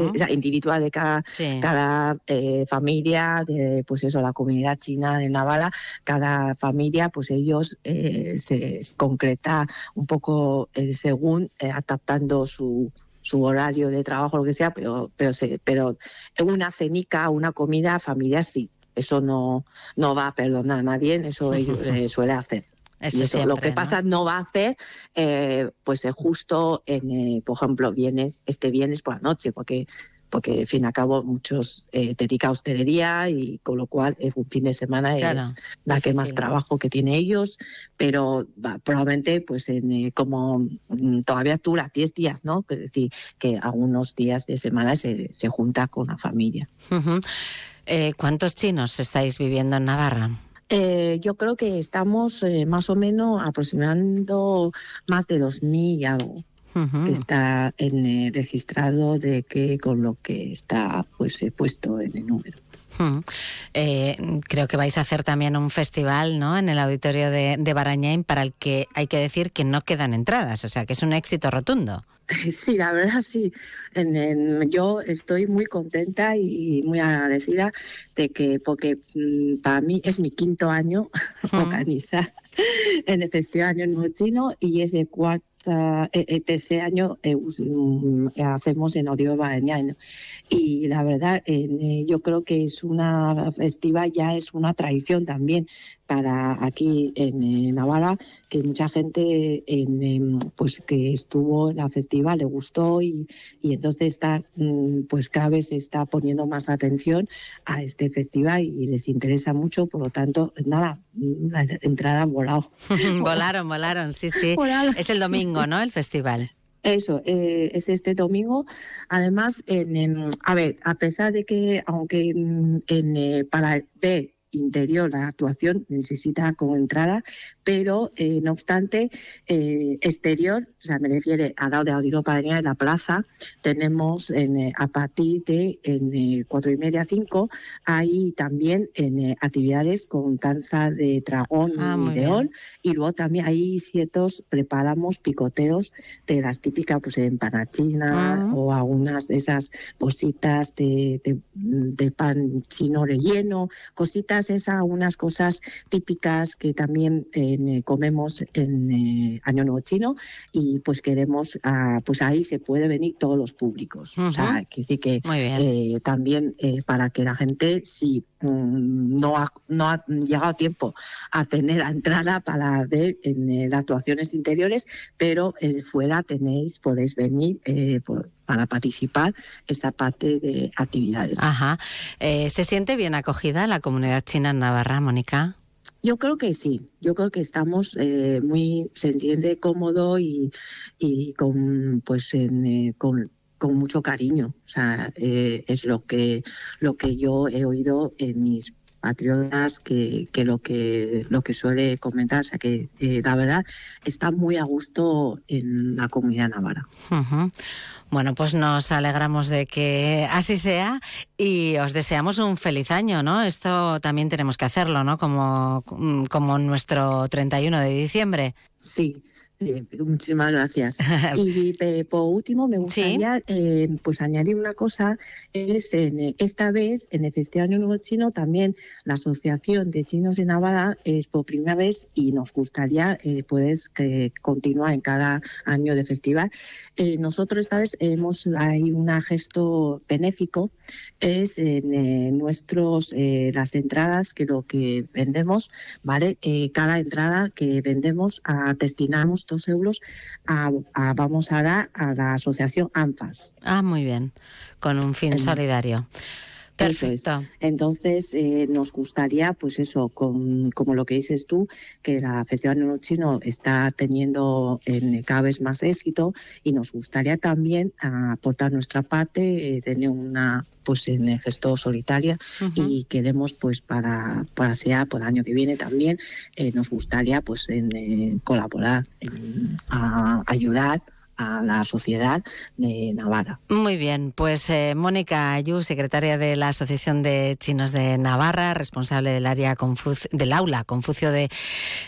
Ujú. o sea, individual de cada, cada eh, familia, de pues eso, la comunidad china de Navala, cada familia, pues ellos eh, se se concreta un poco eh, según eh, adaptando su su horario de trabajo, lo que sea, pero, pero, se, pero una cenica, una comida familiar sí. Eso no, no va a perdonar a nadie, eso [LAUGHS] eh, suele hacer. Eso eso, lo que ¿no? pasa no va a hacer, eh, pues eh, justo en, eh, por ejemplo, viernes, este viernes por la noche, porque porque, al fin y al cabo, muchos eh, dedican a hostelería y con lo cual es un fin de semana Claro, es la que más trabajo que tiene ellos, pero probablemente, pues, en, eh, como mm, todavía dura 10 días, ¿no? Es decir, que algunos días de semana se, se junta con la familia. Eh, ¿Cuántos chinos estáis viviendo en Navarra? Eh, yo creo que estamos eh, más o menos aproximando más de 2.000 y algo. Que está en, eh, registrado de que con lo que está pues eh, puesto en el número. Eh, creo que vais a hacer también un festival ¿no? en el auditorio de, de Barañain para el que hay que decir que no quedan entradas, o sea que es un éxito rotundo. [LAUGHS] Sí, la verdad sí. En, yo estoy muy contenta y muy agradecida de que, porque mm, para mí es mi quinto año [LAUGHS] organizar en el Festival Año Nuevo Chino y es el cuarto este año eh, mm, hacemos en Odio Bañano. Y la verdad, eh, yo creo que es una festiva, ya es una tradición también para aquí en, Navarra, que mucha gente en, pues que estuvo en la festival le gustó y, y entonces está mm, pues cada vez se está poniendo más atención a este festival y les interesa mucho, por lo tanto, nada, la entrada volado. [LAUGHS] volaron, volaron, sí, sí. Es el domingo, ¿no? El festival. Eso, eh, es este domingo. Además, en, a ver, a pesar de que, aunque en, eh, para ver interior, la actuación necesita como entrada, pero eh, no obstante, eh, exterior, o sea, me refiere a lado de Audino Paraná en la plaza, tenemos en, eh, a partir de en, cuatro y media, cinco, hay también en, actividades con danza de dragón ah, y león, y luego también hay ciertos, preparamos picoteos de las típicas, pues empanachina ah. o algunas esas bolsitas de, de, de pan chino relleno, cositas esas unas cosas típicas que también eh, comemos en eh, Año Nuevo Chino y pues queremos, ah, pues ahí se puede venir todos los públicos. O sea, que sí que eh, también para que la gente, si mm, no, ha, no ha llegado tiempo a tener a entrada para ver en las actuaciones interiores, pero fuera tenéis, podéis venir por, para participar esta parte de actividades. Ajá. Eh, ¿Se siente bien acogida la comunidad china en Navarra, Mónica? Yo creo que sí, yo creo que estamos eh, muy, se entiende cómodo y, y con, pues, en, eh, con, con mucho cariño. O sea, es lo que, lo que yo he oído en mis patriotas que, que, lo que lo que suele comentar, o sea que eh, la verdad está muy a gusto en la comunidad navarra. Bueno, pues nos alegramos de que así sea y os deseamos un feliz año, ¿no? Esto también tenemos que hacerlo, ¿no? Como, como nuestro 31 de diciembre. Sí, [LAUGHS] muchísimas gracias. y por último, me gustaría eh, pues añadir una cosa, es en, esta vez en el Festival Nuevo Chino también la Asociación de Chinos de Navarra es por primera vez y nos gustaría eh, pues que continúe en cada año de festival. Eh, nosotros esta vez hemos hay un gesto benéfico es en nuestros las entradas que lo que vendemos, ¿vale? cada entrada que vendemos a, destinamos euros vamos a dar a la asociación ANFAS. Ah, muy bien, con un fin solidario. Perfecto. Entonces, eh, nos gustaría, pues eso, con, como lo que dices tú, que la Festival Nuevo Chino está teniendo en, cada vez más éxito y nos gustaría también aportar nuestra parte, eh, tener una pues en el gesto solitaria y queremos pues para para sea por el año que viene también eh, nos gustaría pues en, colaborar a ayudar a la sociedad de Navarra. Muy bien, pues eh, Mónica Ayú, secretaria de la Asociación de Chinos de Navarra, responsable del área del aula Confucio de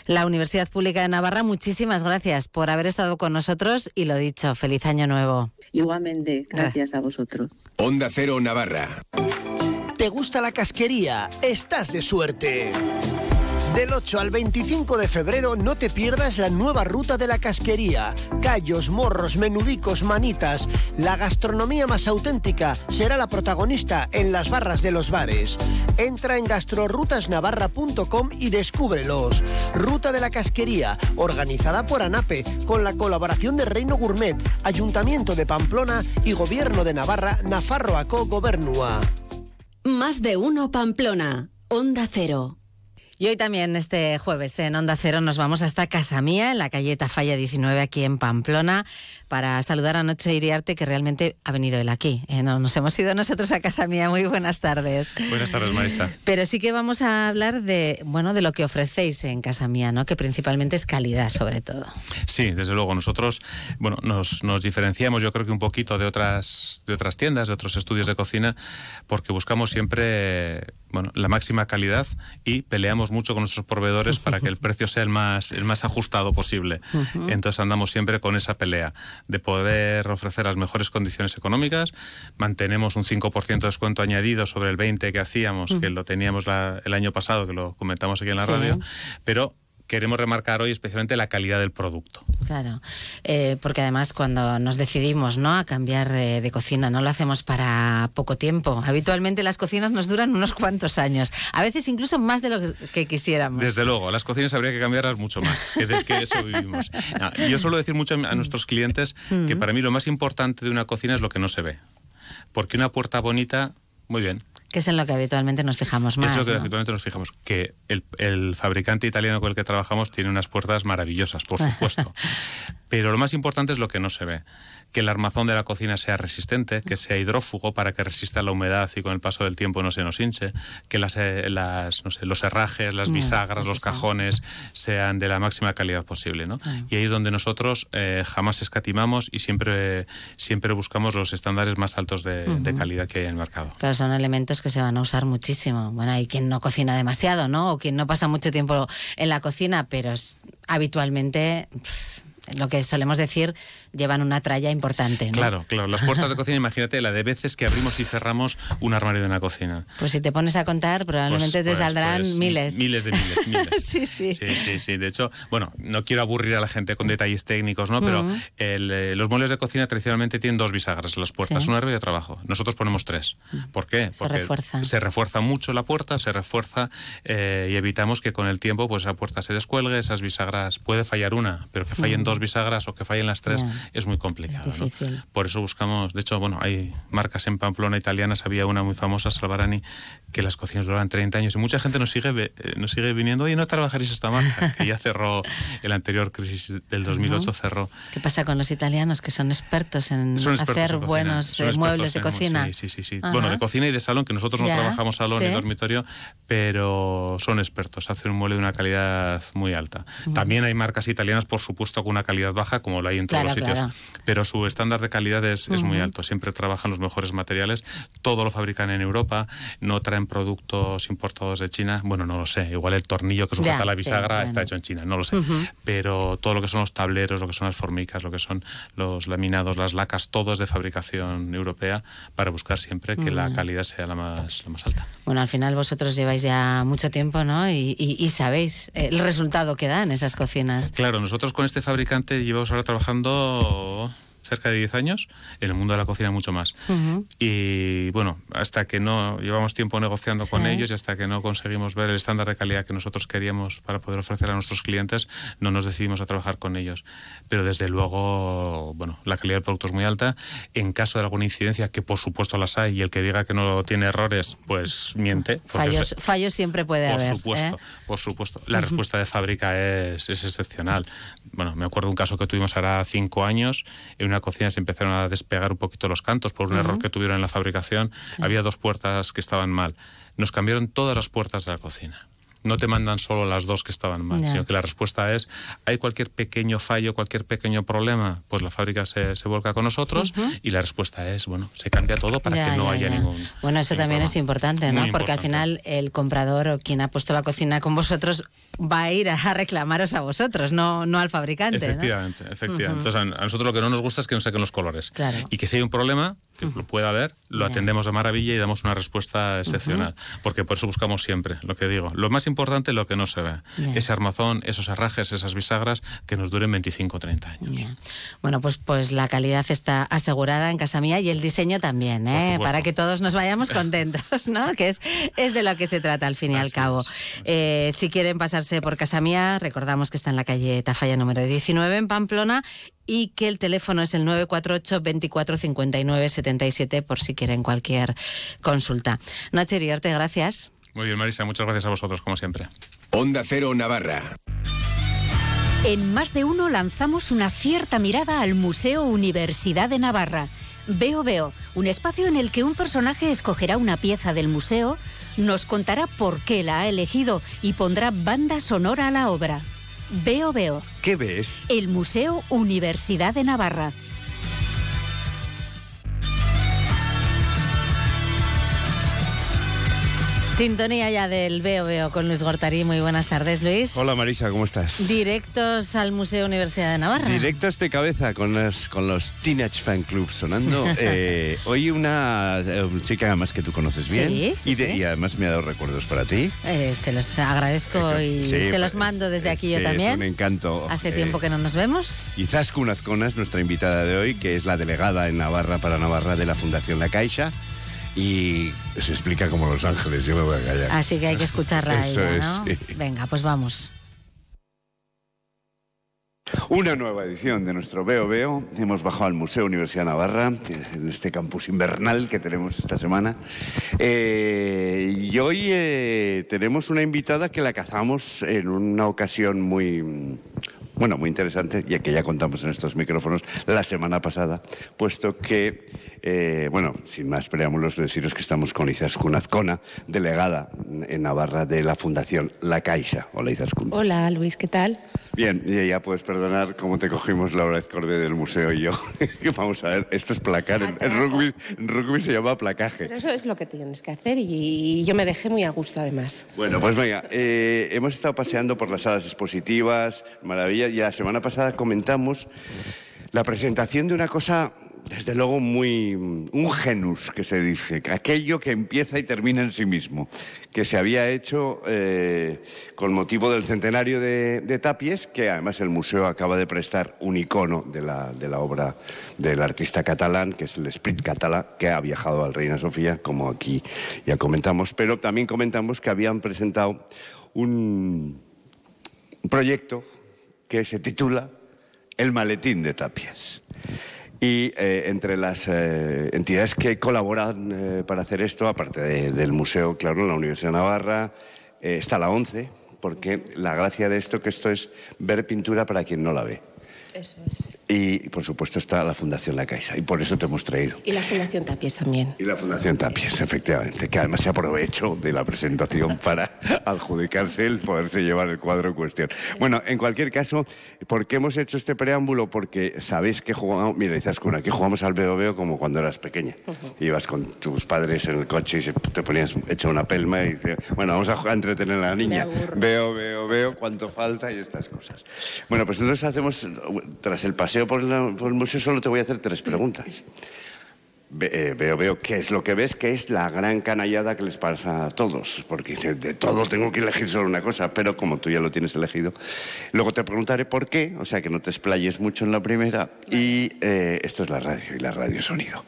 la Universidad Pública de Navarra, muchísimas gracias por haber estado con nosotros y lo dicho, feliz año nuevo. Igualmente, gracias a vosotros. Onda Cero Navarra. ¿Te gusta la casquería? Estás de suerte. Del 8 al 25 de febrero no te pierdas la nueva ruta de la casquería. Callos, morros, menudicos, manitas. La gastronomía más auténtica será la protagonista en las barras de los bares. Entra en gastrorutasnavarra.com y descúbrelos. Ruta de la casquería, organizada por ANAPE, con la colaboración de Reino Gourmet, Ayuntamiento de Pamplona y Gobierno de Navarra, Nafarroaco Gobernua. Más de uno Pamplona. Onda Cero. Y hoy también, este jueves, en Onda Cero, nos vamos hasta Casamía, en la calle Tafalla 19, aquí en Pamplona, para saludar a Noche Iriarte, que realmente ha venido él aquí. Eh, no, nos hemos ido nosotros a Casamía. Muy buenas tardes. Buenas tardes, Marisa. Pero sí que vamos a hablar de, bueno, de lo que ofrecéis en Casamía, ¿no? Que principalmente es calidad, sobre todo. Sí, desde luego. Nosotros, bueno, nos, nos diferenciamos, yo creo que un poquito de otras, de otras tiendas, de otros estudios de cocina, porque buscamos siempre, bueno, la máxima calidad y peleamos mucho con nuestros proveedores para que el [LAUGHS] precio sea el más, el más ajustado posible. Entonces andamos siempre con esa pelea de poder ofrecer las mejores condiciones económicas. Mantenemos un 5% de descuento añadido sobre el 20% que hacíamos, que lo teníamos la- el año pasado, que lo comentamos aquí en la Sí. radio, pero queremos remarcar hoy especialmente la calidad del producto. Claro, Eh, porque además cuando nos decidimos ¿no? a cambiar eh, de cocina no lo hacemos para poco tiempo. Habitualmente las cocinas nos duran unos cuantos años, a veces incluso más de lo que- quisiéramos. Desde luego, las cocinas habría que cambiarlas mucho más, que de que eso vivimos. No, y yo suelo decir mucho a nuestros clientes que para mí lo más importante de una cocina es lo que no se ve. Porque una puerta bonita, muy bien. Que es en lo que habitualmente nos fijamos más. Eso es lo que habitualmente nos fijamos. Que el, el fabricante italiano con el que trabajamos tiene unas puertas maravillosas, por supuesto. [LAUGHS] Pero lo más importante es lo que no se ve. Que el armazón de la cocina sea resistente, que sea hidrófugo para que resista la humedad y con el paso del tiempo no se nos hinche, que las, eh, las, no sé, los herrajes, las bisagras, los cajones sean de la máxima calidad posible. ¿no? Y ahí es donde nosotros eh, jamás escatimamos y siempre, siempre buscamos los estándares más altos de, de calidad que hay en el mercado. Claro, son elementos que se van a usar muchísimo. Bueno, hay quien no cocina demasiado, ¿no? O quien no pasa mucho tiempo en la cocina, pero habitualmente pff, lo que solemos decir llevan una tralla importante, ¿no? Claro, claro. Las puertas de [LAUGHS] cocina, imagínate la de veces que abrimos y cerramos un armario de una cocina. Pues si te pones a contar, probablemente Pues- te pues- saldrán pues, miles. Miles de miles, [LAUGHS] miles. sí, sí. Sí, sí, sí. De hecho, bueno, no quiero aburrir a la gente con detalles técnicos, ¿no? Pero Mm. el, eh, los muebles de cocina tradicionalmente tienen dos bisagras las puertas, Sí. una arriba y otra abajo. Nosotros ponemos tres. ¿Por qué? Se Porque refuerza. se refuerza mucho la puerta, se refuerza eh, y evitamos que con el tiempo pues esa puerta se descuelgue, esas bisagras, puede fallar una, pero que fallen Mm. dos bisagras o que fallen las tres es muy complicado. Por eso buscamos, de hecho, bueno, hay marcas en Pamplona italianas, había una muy famosa, Salvarani, que las cocinas duran 30 años y mucha gente nos sigue eh, nos sigue viniendo, oye, no trabajaréis esta marca, [LAUGHS] que ya cerró el anterior crisis del 2008 Ujú. cerró. ¿Qué pasa con los italianos que son expertos en Son expertos hacer en cocina, buenos eh, muebles de en- cocina? Sí, sí, sí. sí. Bueno, de cocina y de salón, que nosotros no trabajamos salón sí. ni dormitorio, pero son expertos, hacen un mueble de una calidad muy alta. También hay marcas italianas, por supuesto, con una calidad baja, como lo hay en todos Claro, los sitios, claro. pero su estándar de calidad es, es muy alto. Siempre trabajan los mejores materiales, todo lo fabrican en Europa, no traen productos importados de China. Bueno, no lo sé, igual el tornillo que sujeta Ya, la sí, bisagra bueno. está hecho en China, no lo sé. Ujú. Pero todo lo que son los tableros, lo que son las formicas, lo que son los laminados, las lacas, todo es de fabricación europea para buscar siempre que la calidad sea la más, la más alta. Bueno, al final vosotros lleváis ya mucho tiempo, ¿no? Y, y- y sabéis eh, el resultado que dan esas cocinas. Claro, nosotros con este fabricante llevamos ahora trabajando cerca de 10 años, en el mundo de la cocina mucho más. Ujú. Y bueno, hasta que no llevamos tiempo negociando con Sí. ellos y hasta que no conseguimos ver el estándar de calidad que nosotros queríamos para poder ofrecer a nuestros clientes, no nos decidimos a trabajar con ellos. Pero desde luego, bueno, la calidad del producto es muy alta. En caso de alguna incidencia, que por supuesto las hay, y el que diga que no tiene errores, pues miente. Fallos, eso- fallos siempre puede por haber. supuesto, ¿eh? por supuesto. La Ujú. respuesta de fábrica es, es excepcional. Bueno, me acuerdo un caso que tuvimos ahora cinco años. En una cocina se empezaron a despegar un poquito los cantos por un error que tuvieron en la fabricación. Había dos puertas que estaban mal. Nos cambiaron todas las puertas de la cocina. No te mandan solo las dos que estaban mal, sino que la respuesta es, hay cualquier pequeño fallo, cualquier pequeño problema, pues la fábrica se, se volca con nosotros Ujú. y la respuesta es, bueno, se cambia todo para Ya, que no ya, haya ya. ningún... Bueno, eso ningún también problema. es importante, ¿no? Muy Porque al final el comprador o quien ha puesto la cocina con vosotros va a ir a [LAUGHS] reclamaros a vosotros, no, no al fabricante. ¿no? Efectivamente, efectivamente. Ujú. Entonces, a, nosotros lo que no nos gusta es que nos saquen los colores. Claro. Y que si hay un problema, que lo pueda haber, lo atendemos de maravilla y damos una respuesta excepcional. Porque por eso buscamos siempre, lo que digo. Lo más importante, lo que no se ve. Ese armazón, esos herrajes, esas bisagras que nos duren 25 o 30 años. Bueno, pues, pues la calidad está asegurada en casa mía y el diseño también, ¿eh? para que todos nos vayamos [LAUGHS] contentos, ¿no? Que es, es de lo que se trata al fin y al cabo. Eh, si quieren pasarse por casa mía, recordamos que está en la calle Tafalla número 19 en Pamplona y que el teléfono es el 948 24 59 77 por si quieren cualquier consulta. Nacho Iriarte, gracias. Muy bien, Marisa, muchas gracias a vosotros, como siempre. Onda Cero Navarra. En más de uno lanzamos una cierta mirada al Museo Universidad de Navarra. Veo Veo, un espacio en el que un personaje escogerá una pieza del museo, nos contará por qué la ha elegido y pondrá banda sonora a la obra. Veo Veo. ¿Qué ves? El Museo Universidad de Navarra. Sintonía ya del Veo Veo con Luis Gortarí. Muy buenas tardes, Luis. Hola Marisa, ¿cómo estás? Directos al Museo Universidad de Navarra. Directos de cabeza con los, con los Teenage Fan Club sonando. [LAUGHS] Eh, hoy una eh, chica además que tú conoces bien Sí, sí, y, de- sí. y además me ha dado recuerdos para ti. Eh, se los agradezco y Sí, se los mando desde aquí Sí, yo Es un también. encanto. Hace Eh, tiempo que no nos vemos. Y Zaskun Azcona es nuestra invitada de hoy, que es la delegada en Navarra para Navarra de la Fundación La Caixa. Y se explica como Los Ángeles, yo me voy a callar. Así que hay que escucharla [LAUGHS] Eso ella, es. Venga, pues vamos. Una nueva edición de nuestro Veo Veo. Hemos bajado al Museo Universidad Navarra, en este campus invernal que tenemos esta semana. Eh, y hoy eh, tenemos una invitada que la cazamos en una ocasión muy, bueno, muy interesante, ya que ya contamos en estos micrófonos la semana pasada, puesto que, eh, bueno, sin más preámbulos, deciros que estamos con Izaskun Azcona, delegada en Navarra de la Fundación La Caixa. Hola Izaskun. Hola Luis, ¿qué tal? Bien, y ya puedes perdonar cómo te cogimos Laura Ezcorde del museo y yo. [LAUGHS] Vamos a ver, esto es placar. En, en rugby, en rugby se llama placaje. Pero eso es lo que tienes que hacer y yo me dejé muy a gusto además. Bueno, pues venga, eh, hemos estado paseando por las salas expositivas, maravilla, y la semana pasada comentamos la presentación de una cosa, desde luego, muy. un genus, que se dice, aquello que empieza y termina en sí mismo, que se había hecho eh, con motivo del centenario de, Tapies, que además el museo acaba de prestar un icono de la, de la obra del artista catalán, que es el Esprit Català, que ha viajado al Reina Sofía, como aquí ya comentamos, pero también comentamos que habían presentado un, un proyecto que se titula El maletín de Tapias. Y eh, entre las eh, entidades que colaboran eh, para hacer esto, aparte de- del museo, claro, la Universidad de Navarra, eh, está la ONCE, porque la gracia de esto que esto es ver pintura para quien no la ve. Eso es. Y, por supuesto, está la Fundación La Caixa, y por eso te hemos traído. Y la Fundación Tapies también. Y la Fundación Tapies, efectivamente, que además se aprovechó de la presentación [LAUGHS] para adjudicarse el poderse llevar el cuadro en cuestión. Bueno, en cualquier caso, ¿por qué hemos hecho este preámbulo? Porque sabéis que jugamos, mira, Izaskun, aquí jugamos al veo veo como cuando eras pequeña. Ibas con tus padres en el coche y te ponías hecha una pelma y dices, bueno, vamos a jugar a entretener a la niña. Veo, veo, veo cuánto falta y estas cosas. Bueno, pues entonces hacemos, tras el paseo por, la- por el museo, solo te voy a hacer tres preguntas. Ve- eh, veo, veo qué es lo que ves, que es la gran canallada que les pasa a todos, porque de todo tengo que elegir solo una cosa, pero como tú ya lo tienes elegido, luego te preguntaré por qué, o sea que no te explayes mucho en la primera, y eh, esto es la radio, y la radio sonido.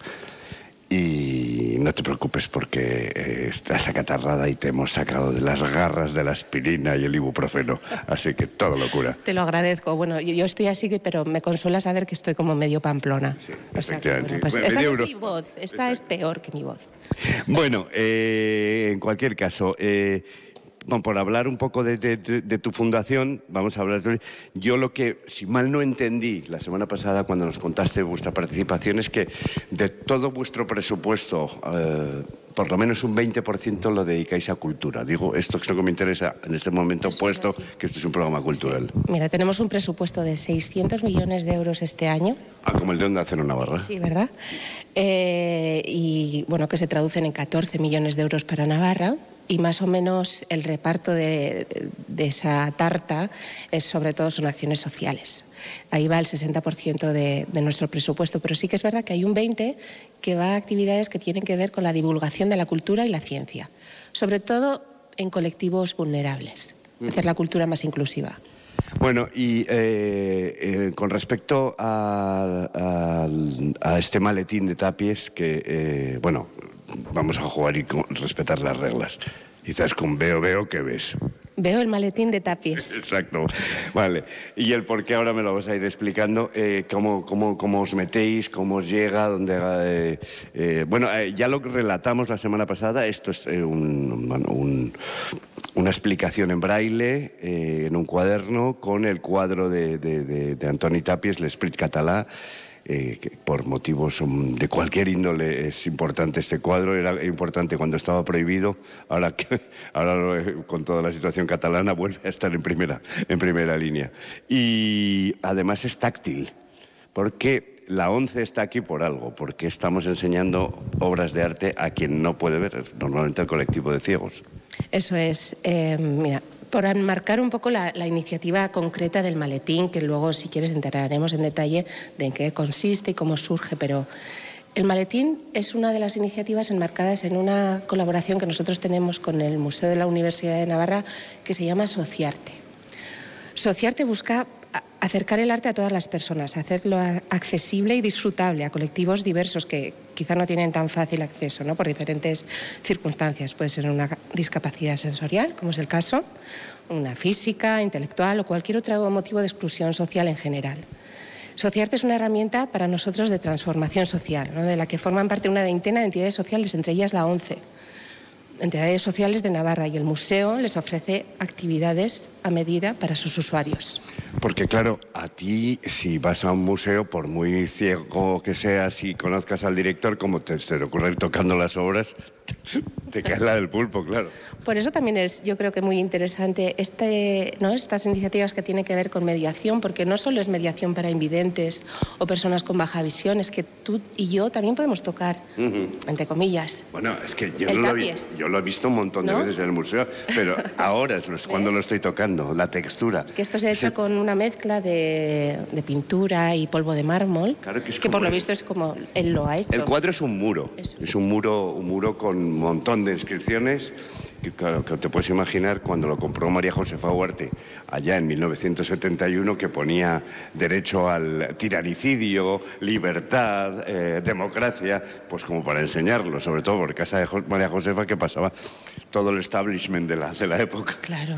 Y no te preocupes porque eh, estás acatarrada y te hemos sacado de las garras de la aspirina y el ibuprofeno, así que todo locura. Te lo agradezco. Bueno, yo, estoy así, pero me consuela saber que estoy como medio pamplona. O sea que, Efectivamente. bueno, pues Bueno, esta es mi voz, esta es peor que mi voz. Bueno, eh, en cualquier caso, eh, bueno, por hablar un poco de, de- de- de tu fundación, vamos a hablar de... Yo lo que, si mal no entendí la semana pasada cuando nos contaste vuestra participación, es que de todo vuestro presupuesto, eh, por lo menos un 20% lo dedicáis a cultura. Digo, esto es lo que me interesa en este momento, puesto que esto es un programa cultural. Mira, tenemos un presupuesto de 600 millones de euros este año. Ah, como el de Onda Cero Navarra. Sí, ¿verdad? Eh, y bueno, que se traducen en 14 millones de euros para Navarra. Y más o menos el reparto de, de esa tarta es sobre todo son acciones sociales. Ahí va el 60% de, de nuestro presupuesto, pero sí que es verdad que hay un 20% que va a actividades que tienen que ver con la divulgación de la cultura y la ciencia, sobre todo en colectivos vulnerables, hacer la cultura más inclusiva. Bueno, y eh, eh, con respecto a, a- a este maletín de tapies, que, eh, bueno, vamos a jugar y respetar las reglas. Quizás con veo, veo, ¿qué ves? Veo el maletín de tapies. [LAUGHS] Exacto. Vale. Y el por qué ahora me lo vas a ir explicando. Eh, cómo, cómo, cómo, os metéis, cómo os llega, dónde. Eh, eh, bueno, ya lo relatamos la semana pasada. Esto es un, una explicación en braille, en un cuaderno, con el cuadro de, de, de Antoni Tapies, l'Esprit català. Eh, por motivos um, de cualquier índole es importante este cuadro, era importante cuando estaba prohibido, ahora, que, [LAUGHS] ahora con toda la situación catalana vuelve a estar en primera, en primera línea. Y además es táctil, porque la ONCE está aquí por algo, porque estamos enseñando obras de arte a quien no puede ver, normalmente al colectivo de ciegos. Eso es. Eh, mira, por enmarcar un poco la, iniciativa concreta del maletín, que luego, si quieres, enteraremos en detalle de en qué consiste y cómo surge, pero el maletín es una de las iniciativas enmarcadas en una colaboración que nosotros tenemos con el Museo de la Universidad de Navarra que se llama Sociarte. Sociarte busca acercar el arte a todas las personas, hacerlo accesible y disfrutable a colectivos diversos que quizá no tienen tan fácil acceso ¿no? por diferentes circunstancias. Puede ser una discapacidad sensorial, como es el caso, una física, intelectual o cualquier otro motivo de exclusión social en general. Sociarte es una herramienta para nosotros de transformación social, de la que forman parte una veintena de entidades sociales, entre ellas la ONCE entidades sociales de Navarra y el museo les ofrece actividades a medida para sus usuarios. Porque claro, a ti si vas a un museo, por muy ciego que seas y conozcas al director, como te, te ocurre ir tocando las obras, [LAUGHS] te cae la del pulpo, claro. Por eso también es, yo creo que muy interesante este, ¿no? estas iniciativas que tienen que ver con mediación, porque no solo es mediación para invidentes o personas con baja visión, es que tú y yo también podemos tocar, entre comillas. Bueno, es que yo, lo, yo lo, he visto un montón de veces en el museo, pero [LAUGHS] ahora es cuando lo estoy tocando, la textura. Que esto se ha hecho con una mezcla de, pintura y polvo de mármol, que, por lo visto es como él lo ha hecho. El cuadro es un muro, es un muro, un muro con un montón de inscripciones que, que te puedes imaginar cuando lo compró María Josefa Huarte allá en 1971 que ponía derecho al tiranicidio, libertad, eh, democracia, pues como para enseñarlo, sobre todo por casa de María Josefa que pasaba todo el establishment de la, de la época. Claro.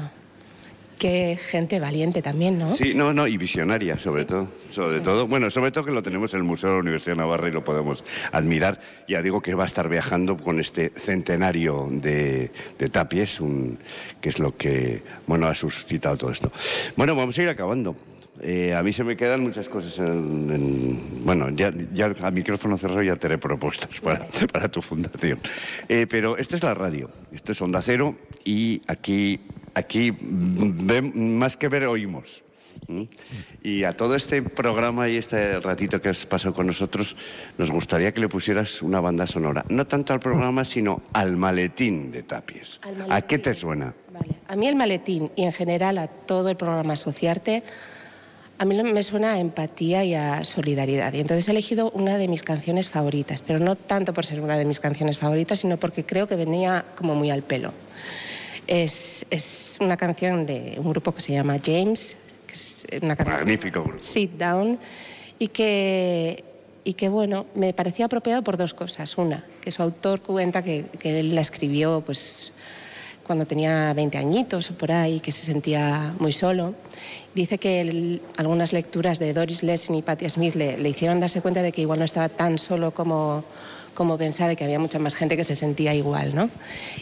Qué gente valiente también, ¿no? Sí, no, no, y visionaria, sobre todo. Sobre todo, bueno, sobre todo que lo tenemos en el Museo de la Universidad de Navarra y lo podemos admirar. Ya digo que va a estar viajando con este centenario de, Tapies, un, que es lo que, bueno, ha suscitado todo esto. Bueno, vamos a ir acabando. Eh, a mí se me quedan muchas cosas en, bueno, ya, ya a micrófono cerrado ya te haré propuestas para, para tu fundación. Eh, pero esta es la radio, esto es Onda Cero y aquí aquí más que ver oímos. Y a todo este programa y este ratito que has pasado con nosotros, nos gustaría que le pusieras una banda sonora. No tanto al programa, sino al maletín de Tapies. ¿A qué te suena? A mí el maletín y en general a todo el programa Asociarte, a mí me suena a empatía y a solidaridad. Y entonces he elegido una de mis canciones favoritas, pero no tanto por ser una de mis canciones favoritas, sino porque creo que venía como muy al pelo. Es, es, una canción de un grupo que se llama James, que es una canción Magnífico grupo. Sit Down, y que, y que, bueno, me parecía apropiado por dos cosas. Una, que su autor cuenta que, que él la escribió pues, cuando tenía 20 añitos o por ahí, que se sentía muy solo. Dice que algunas lecturas de Doris Lessing y Patti Smith le, le hicieron darse cuenta de que igual no estaba tan solo como como pensaba que había mucha más gente que se sentía igual. ¿no?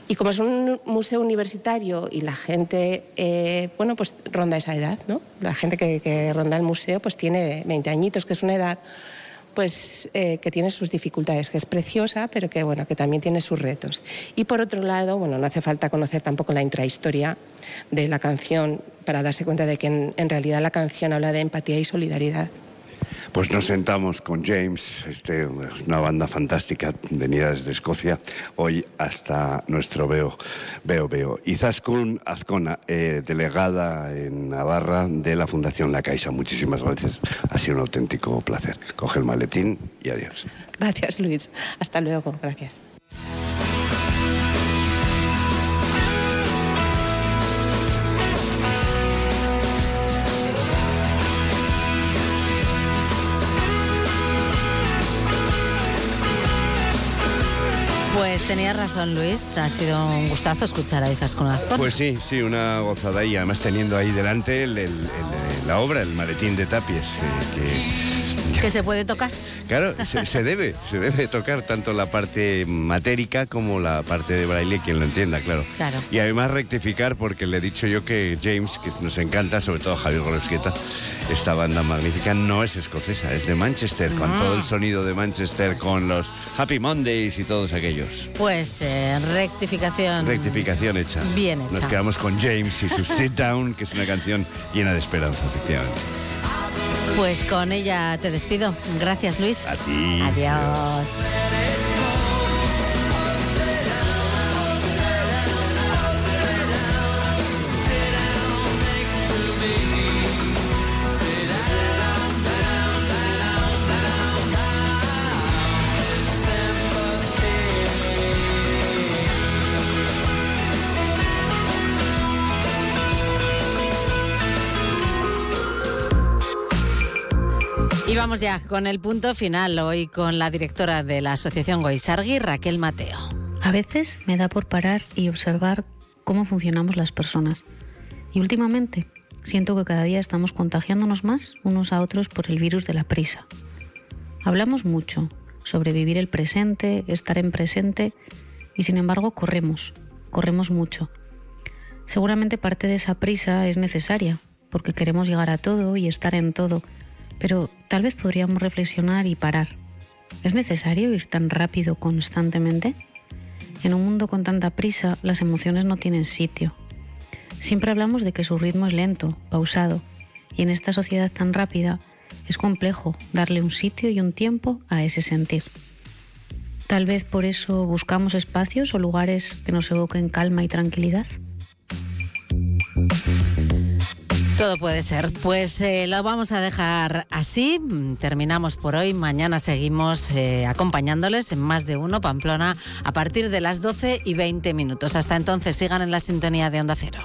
Y como es un museo universitario y la gente, eh, bueno, pues ronda esa edad, ¿no? La gente que, ronda el museo pues tiene 20 añitos, que es una edad pues eh, que tiene sus dificultades, que es preciosa, pero que bueno, que también tiene sus retos. Y por otro lado, bueno, no hace falta conocer tampoco la intrahistoria de la canción para darse cuenta de que en realidad la canción habla de empatía y solidaridad. Pues nos sentamos con James, este, una banda fantástica venida desde Escocia, hoy hasta nuestro Veo Veo. Veo. Izaskun Azcona, eh, delegada en Navarra de la Fundación La Caixa. Muchísimas gracias, ha sido un auténtico placer. Coge el maletín y adiós. Gracias, Luis. Hasta luego. Gracias. Tenías razón, Luis. Ha sido un gustazo escuchar a con Azcona. Pues sí, sí, una gozada y además teniendo ahí delante el- el- el- la obra, el maletín de Tapies, eh, que Que se puede tocar. Claro, se, se debe, se debe tocar tanto la parte matérica como la parte de braille, quien lo entienda, claro. Claro. Y además rectificar, porque le he dicho yo que James, que nos encanta, sobre todo Javier Golosquieta, esta banda magnífica no es escocesa, es de Manchester, con Ah. todo el sonido de Manchester, con los Happy Mondays y todos aquellos. Pues eh, rectificación. Rectificación hecha. Bien hecha. Nos quedamos con James y su Sit Down, que es una canción llena de esperanza, efectivamente. Pues con ella te despido. Gracias, Luis. A ti. Adiós. Y vamos ya con el punto final hoy con la directora de la Asociación Goisargui, Raquel Mateo. A veces me da por parar y observar cómo funcionamos las personas. Y últimamente siento que cada día estamos contagiándonos más unos a otros por el virus de la prisa. Hablamos mucho sobre vivir el presente, estar en presente, y sin embargo corremos, corremos mucho. Seguramente parte de esa prisa es necesaria, porque queremos llegar a todo y estar en todo, pero tal vez podríamos reflexionar y parar. ¿Es necesario ir tan rápido constantemente? En un mundo con tanta prisa, las emociones no tienen sitio. Siempre hablamos de que su ritmo es lento, pausado, y en esta sociedad tan rápida es complejo darle un sitio y un tiempo a ese sentir. Tal vez por eso buscamos espacios o lugares que nos evoquen calma y tranquilidad. Todo puede ser. Pues eh, lo vamos a dejar así. Terminamos por hoy. Mañana seguimos eh, acompañándoles en más de uno, Pamplona, a partir de las 12 y 20 minutos. Hasta entonces, sigan en la sintonía de Onda Cero.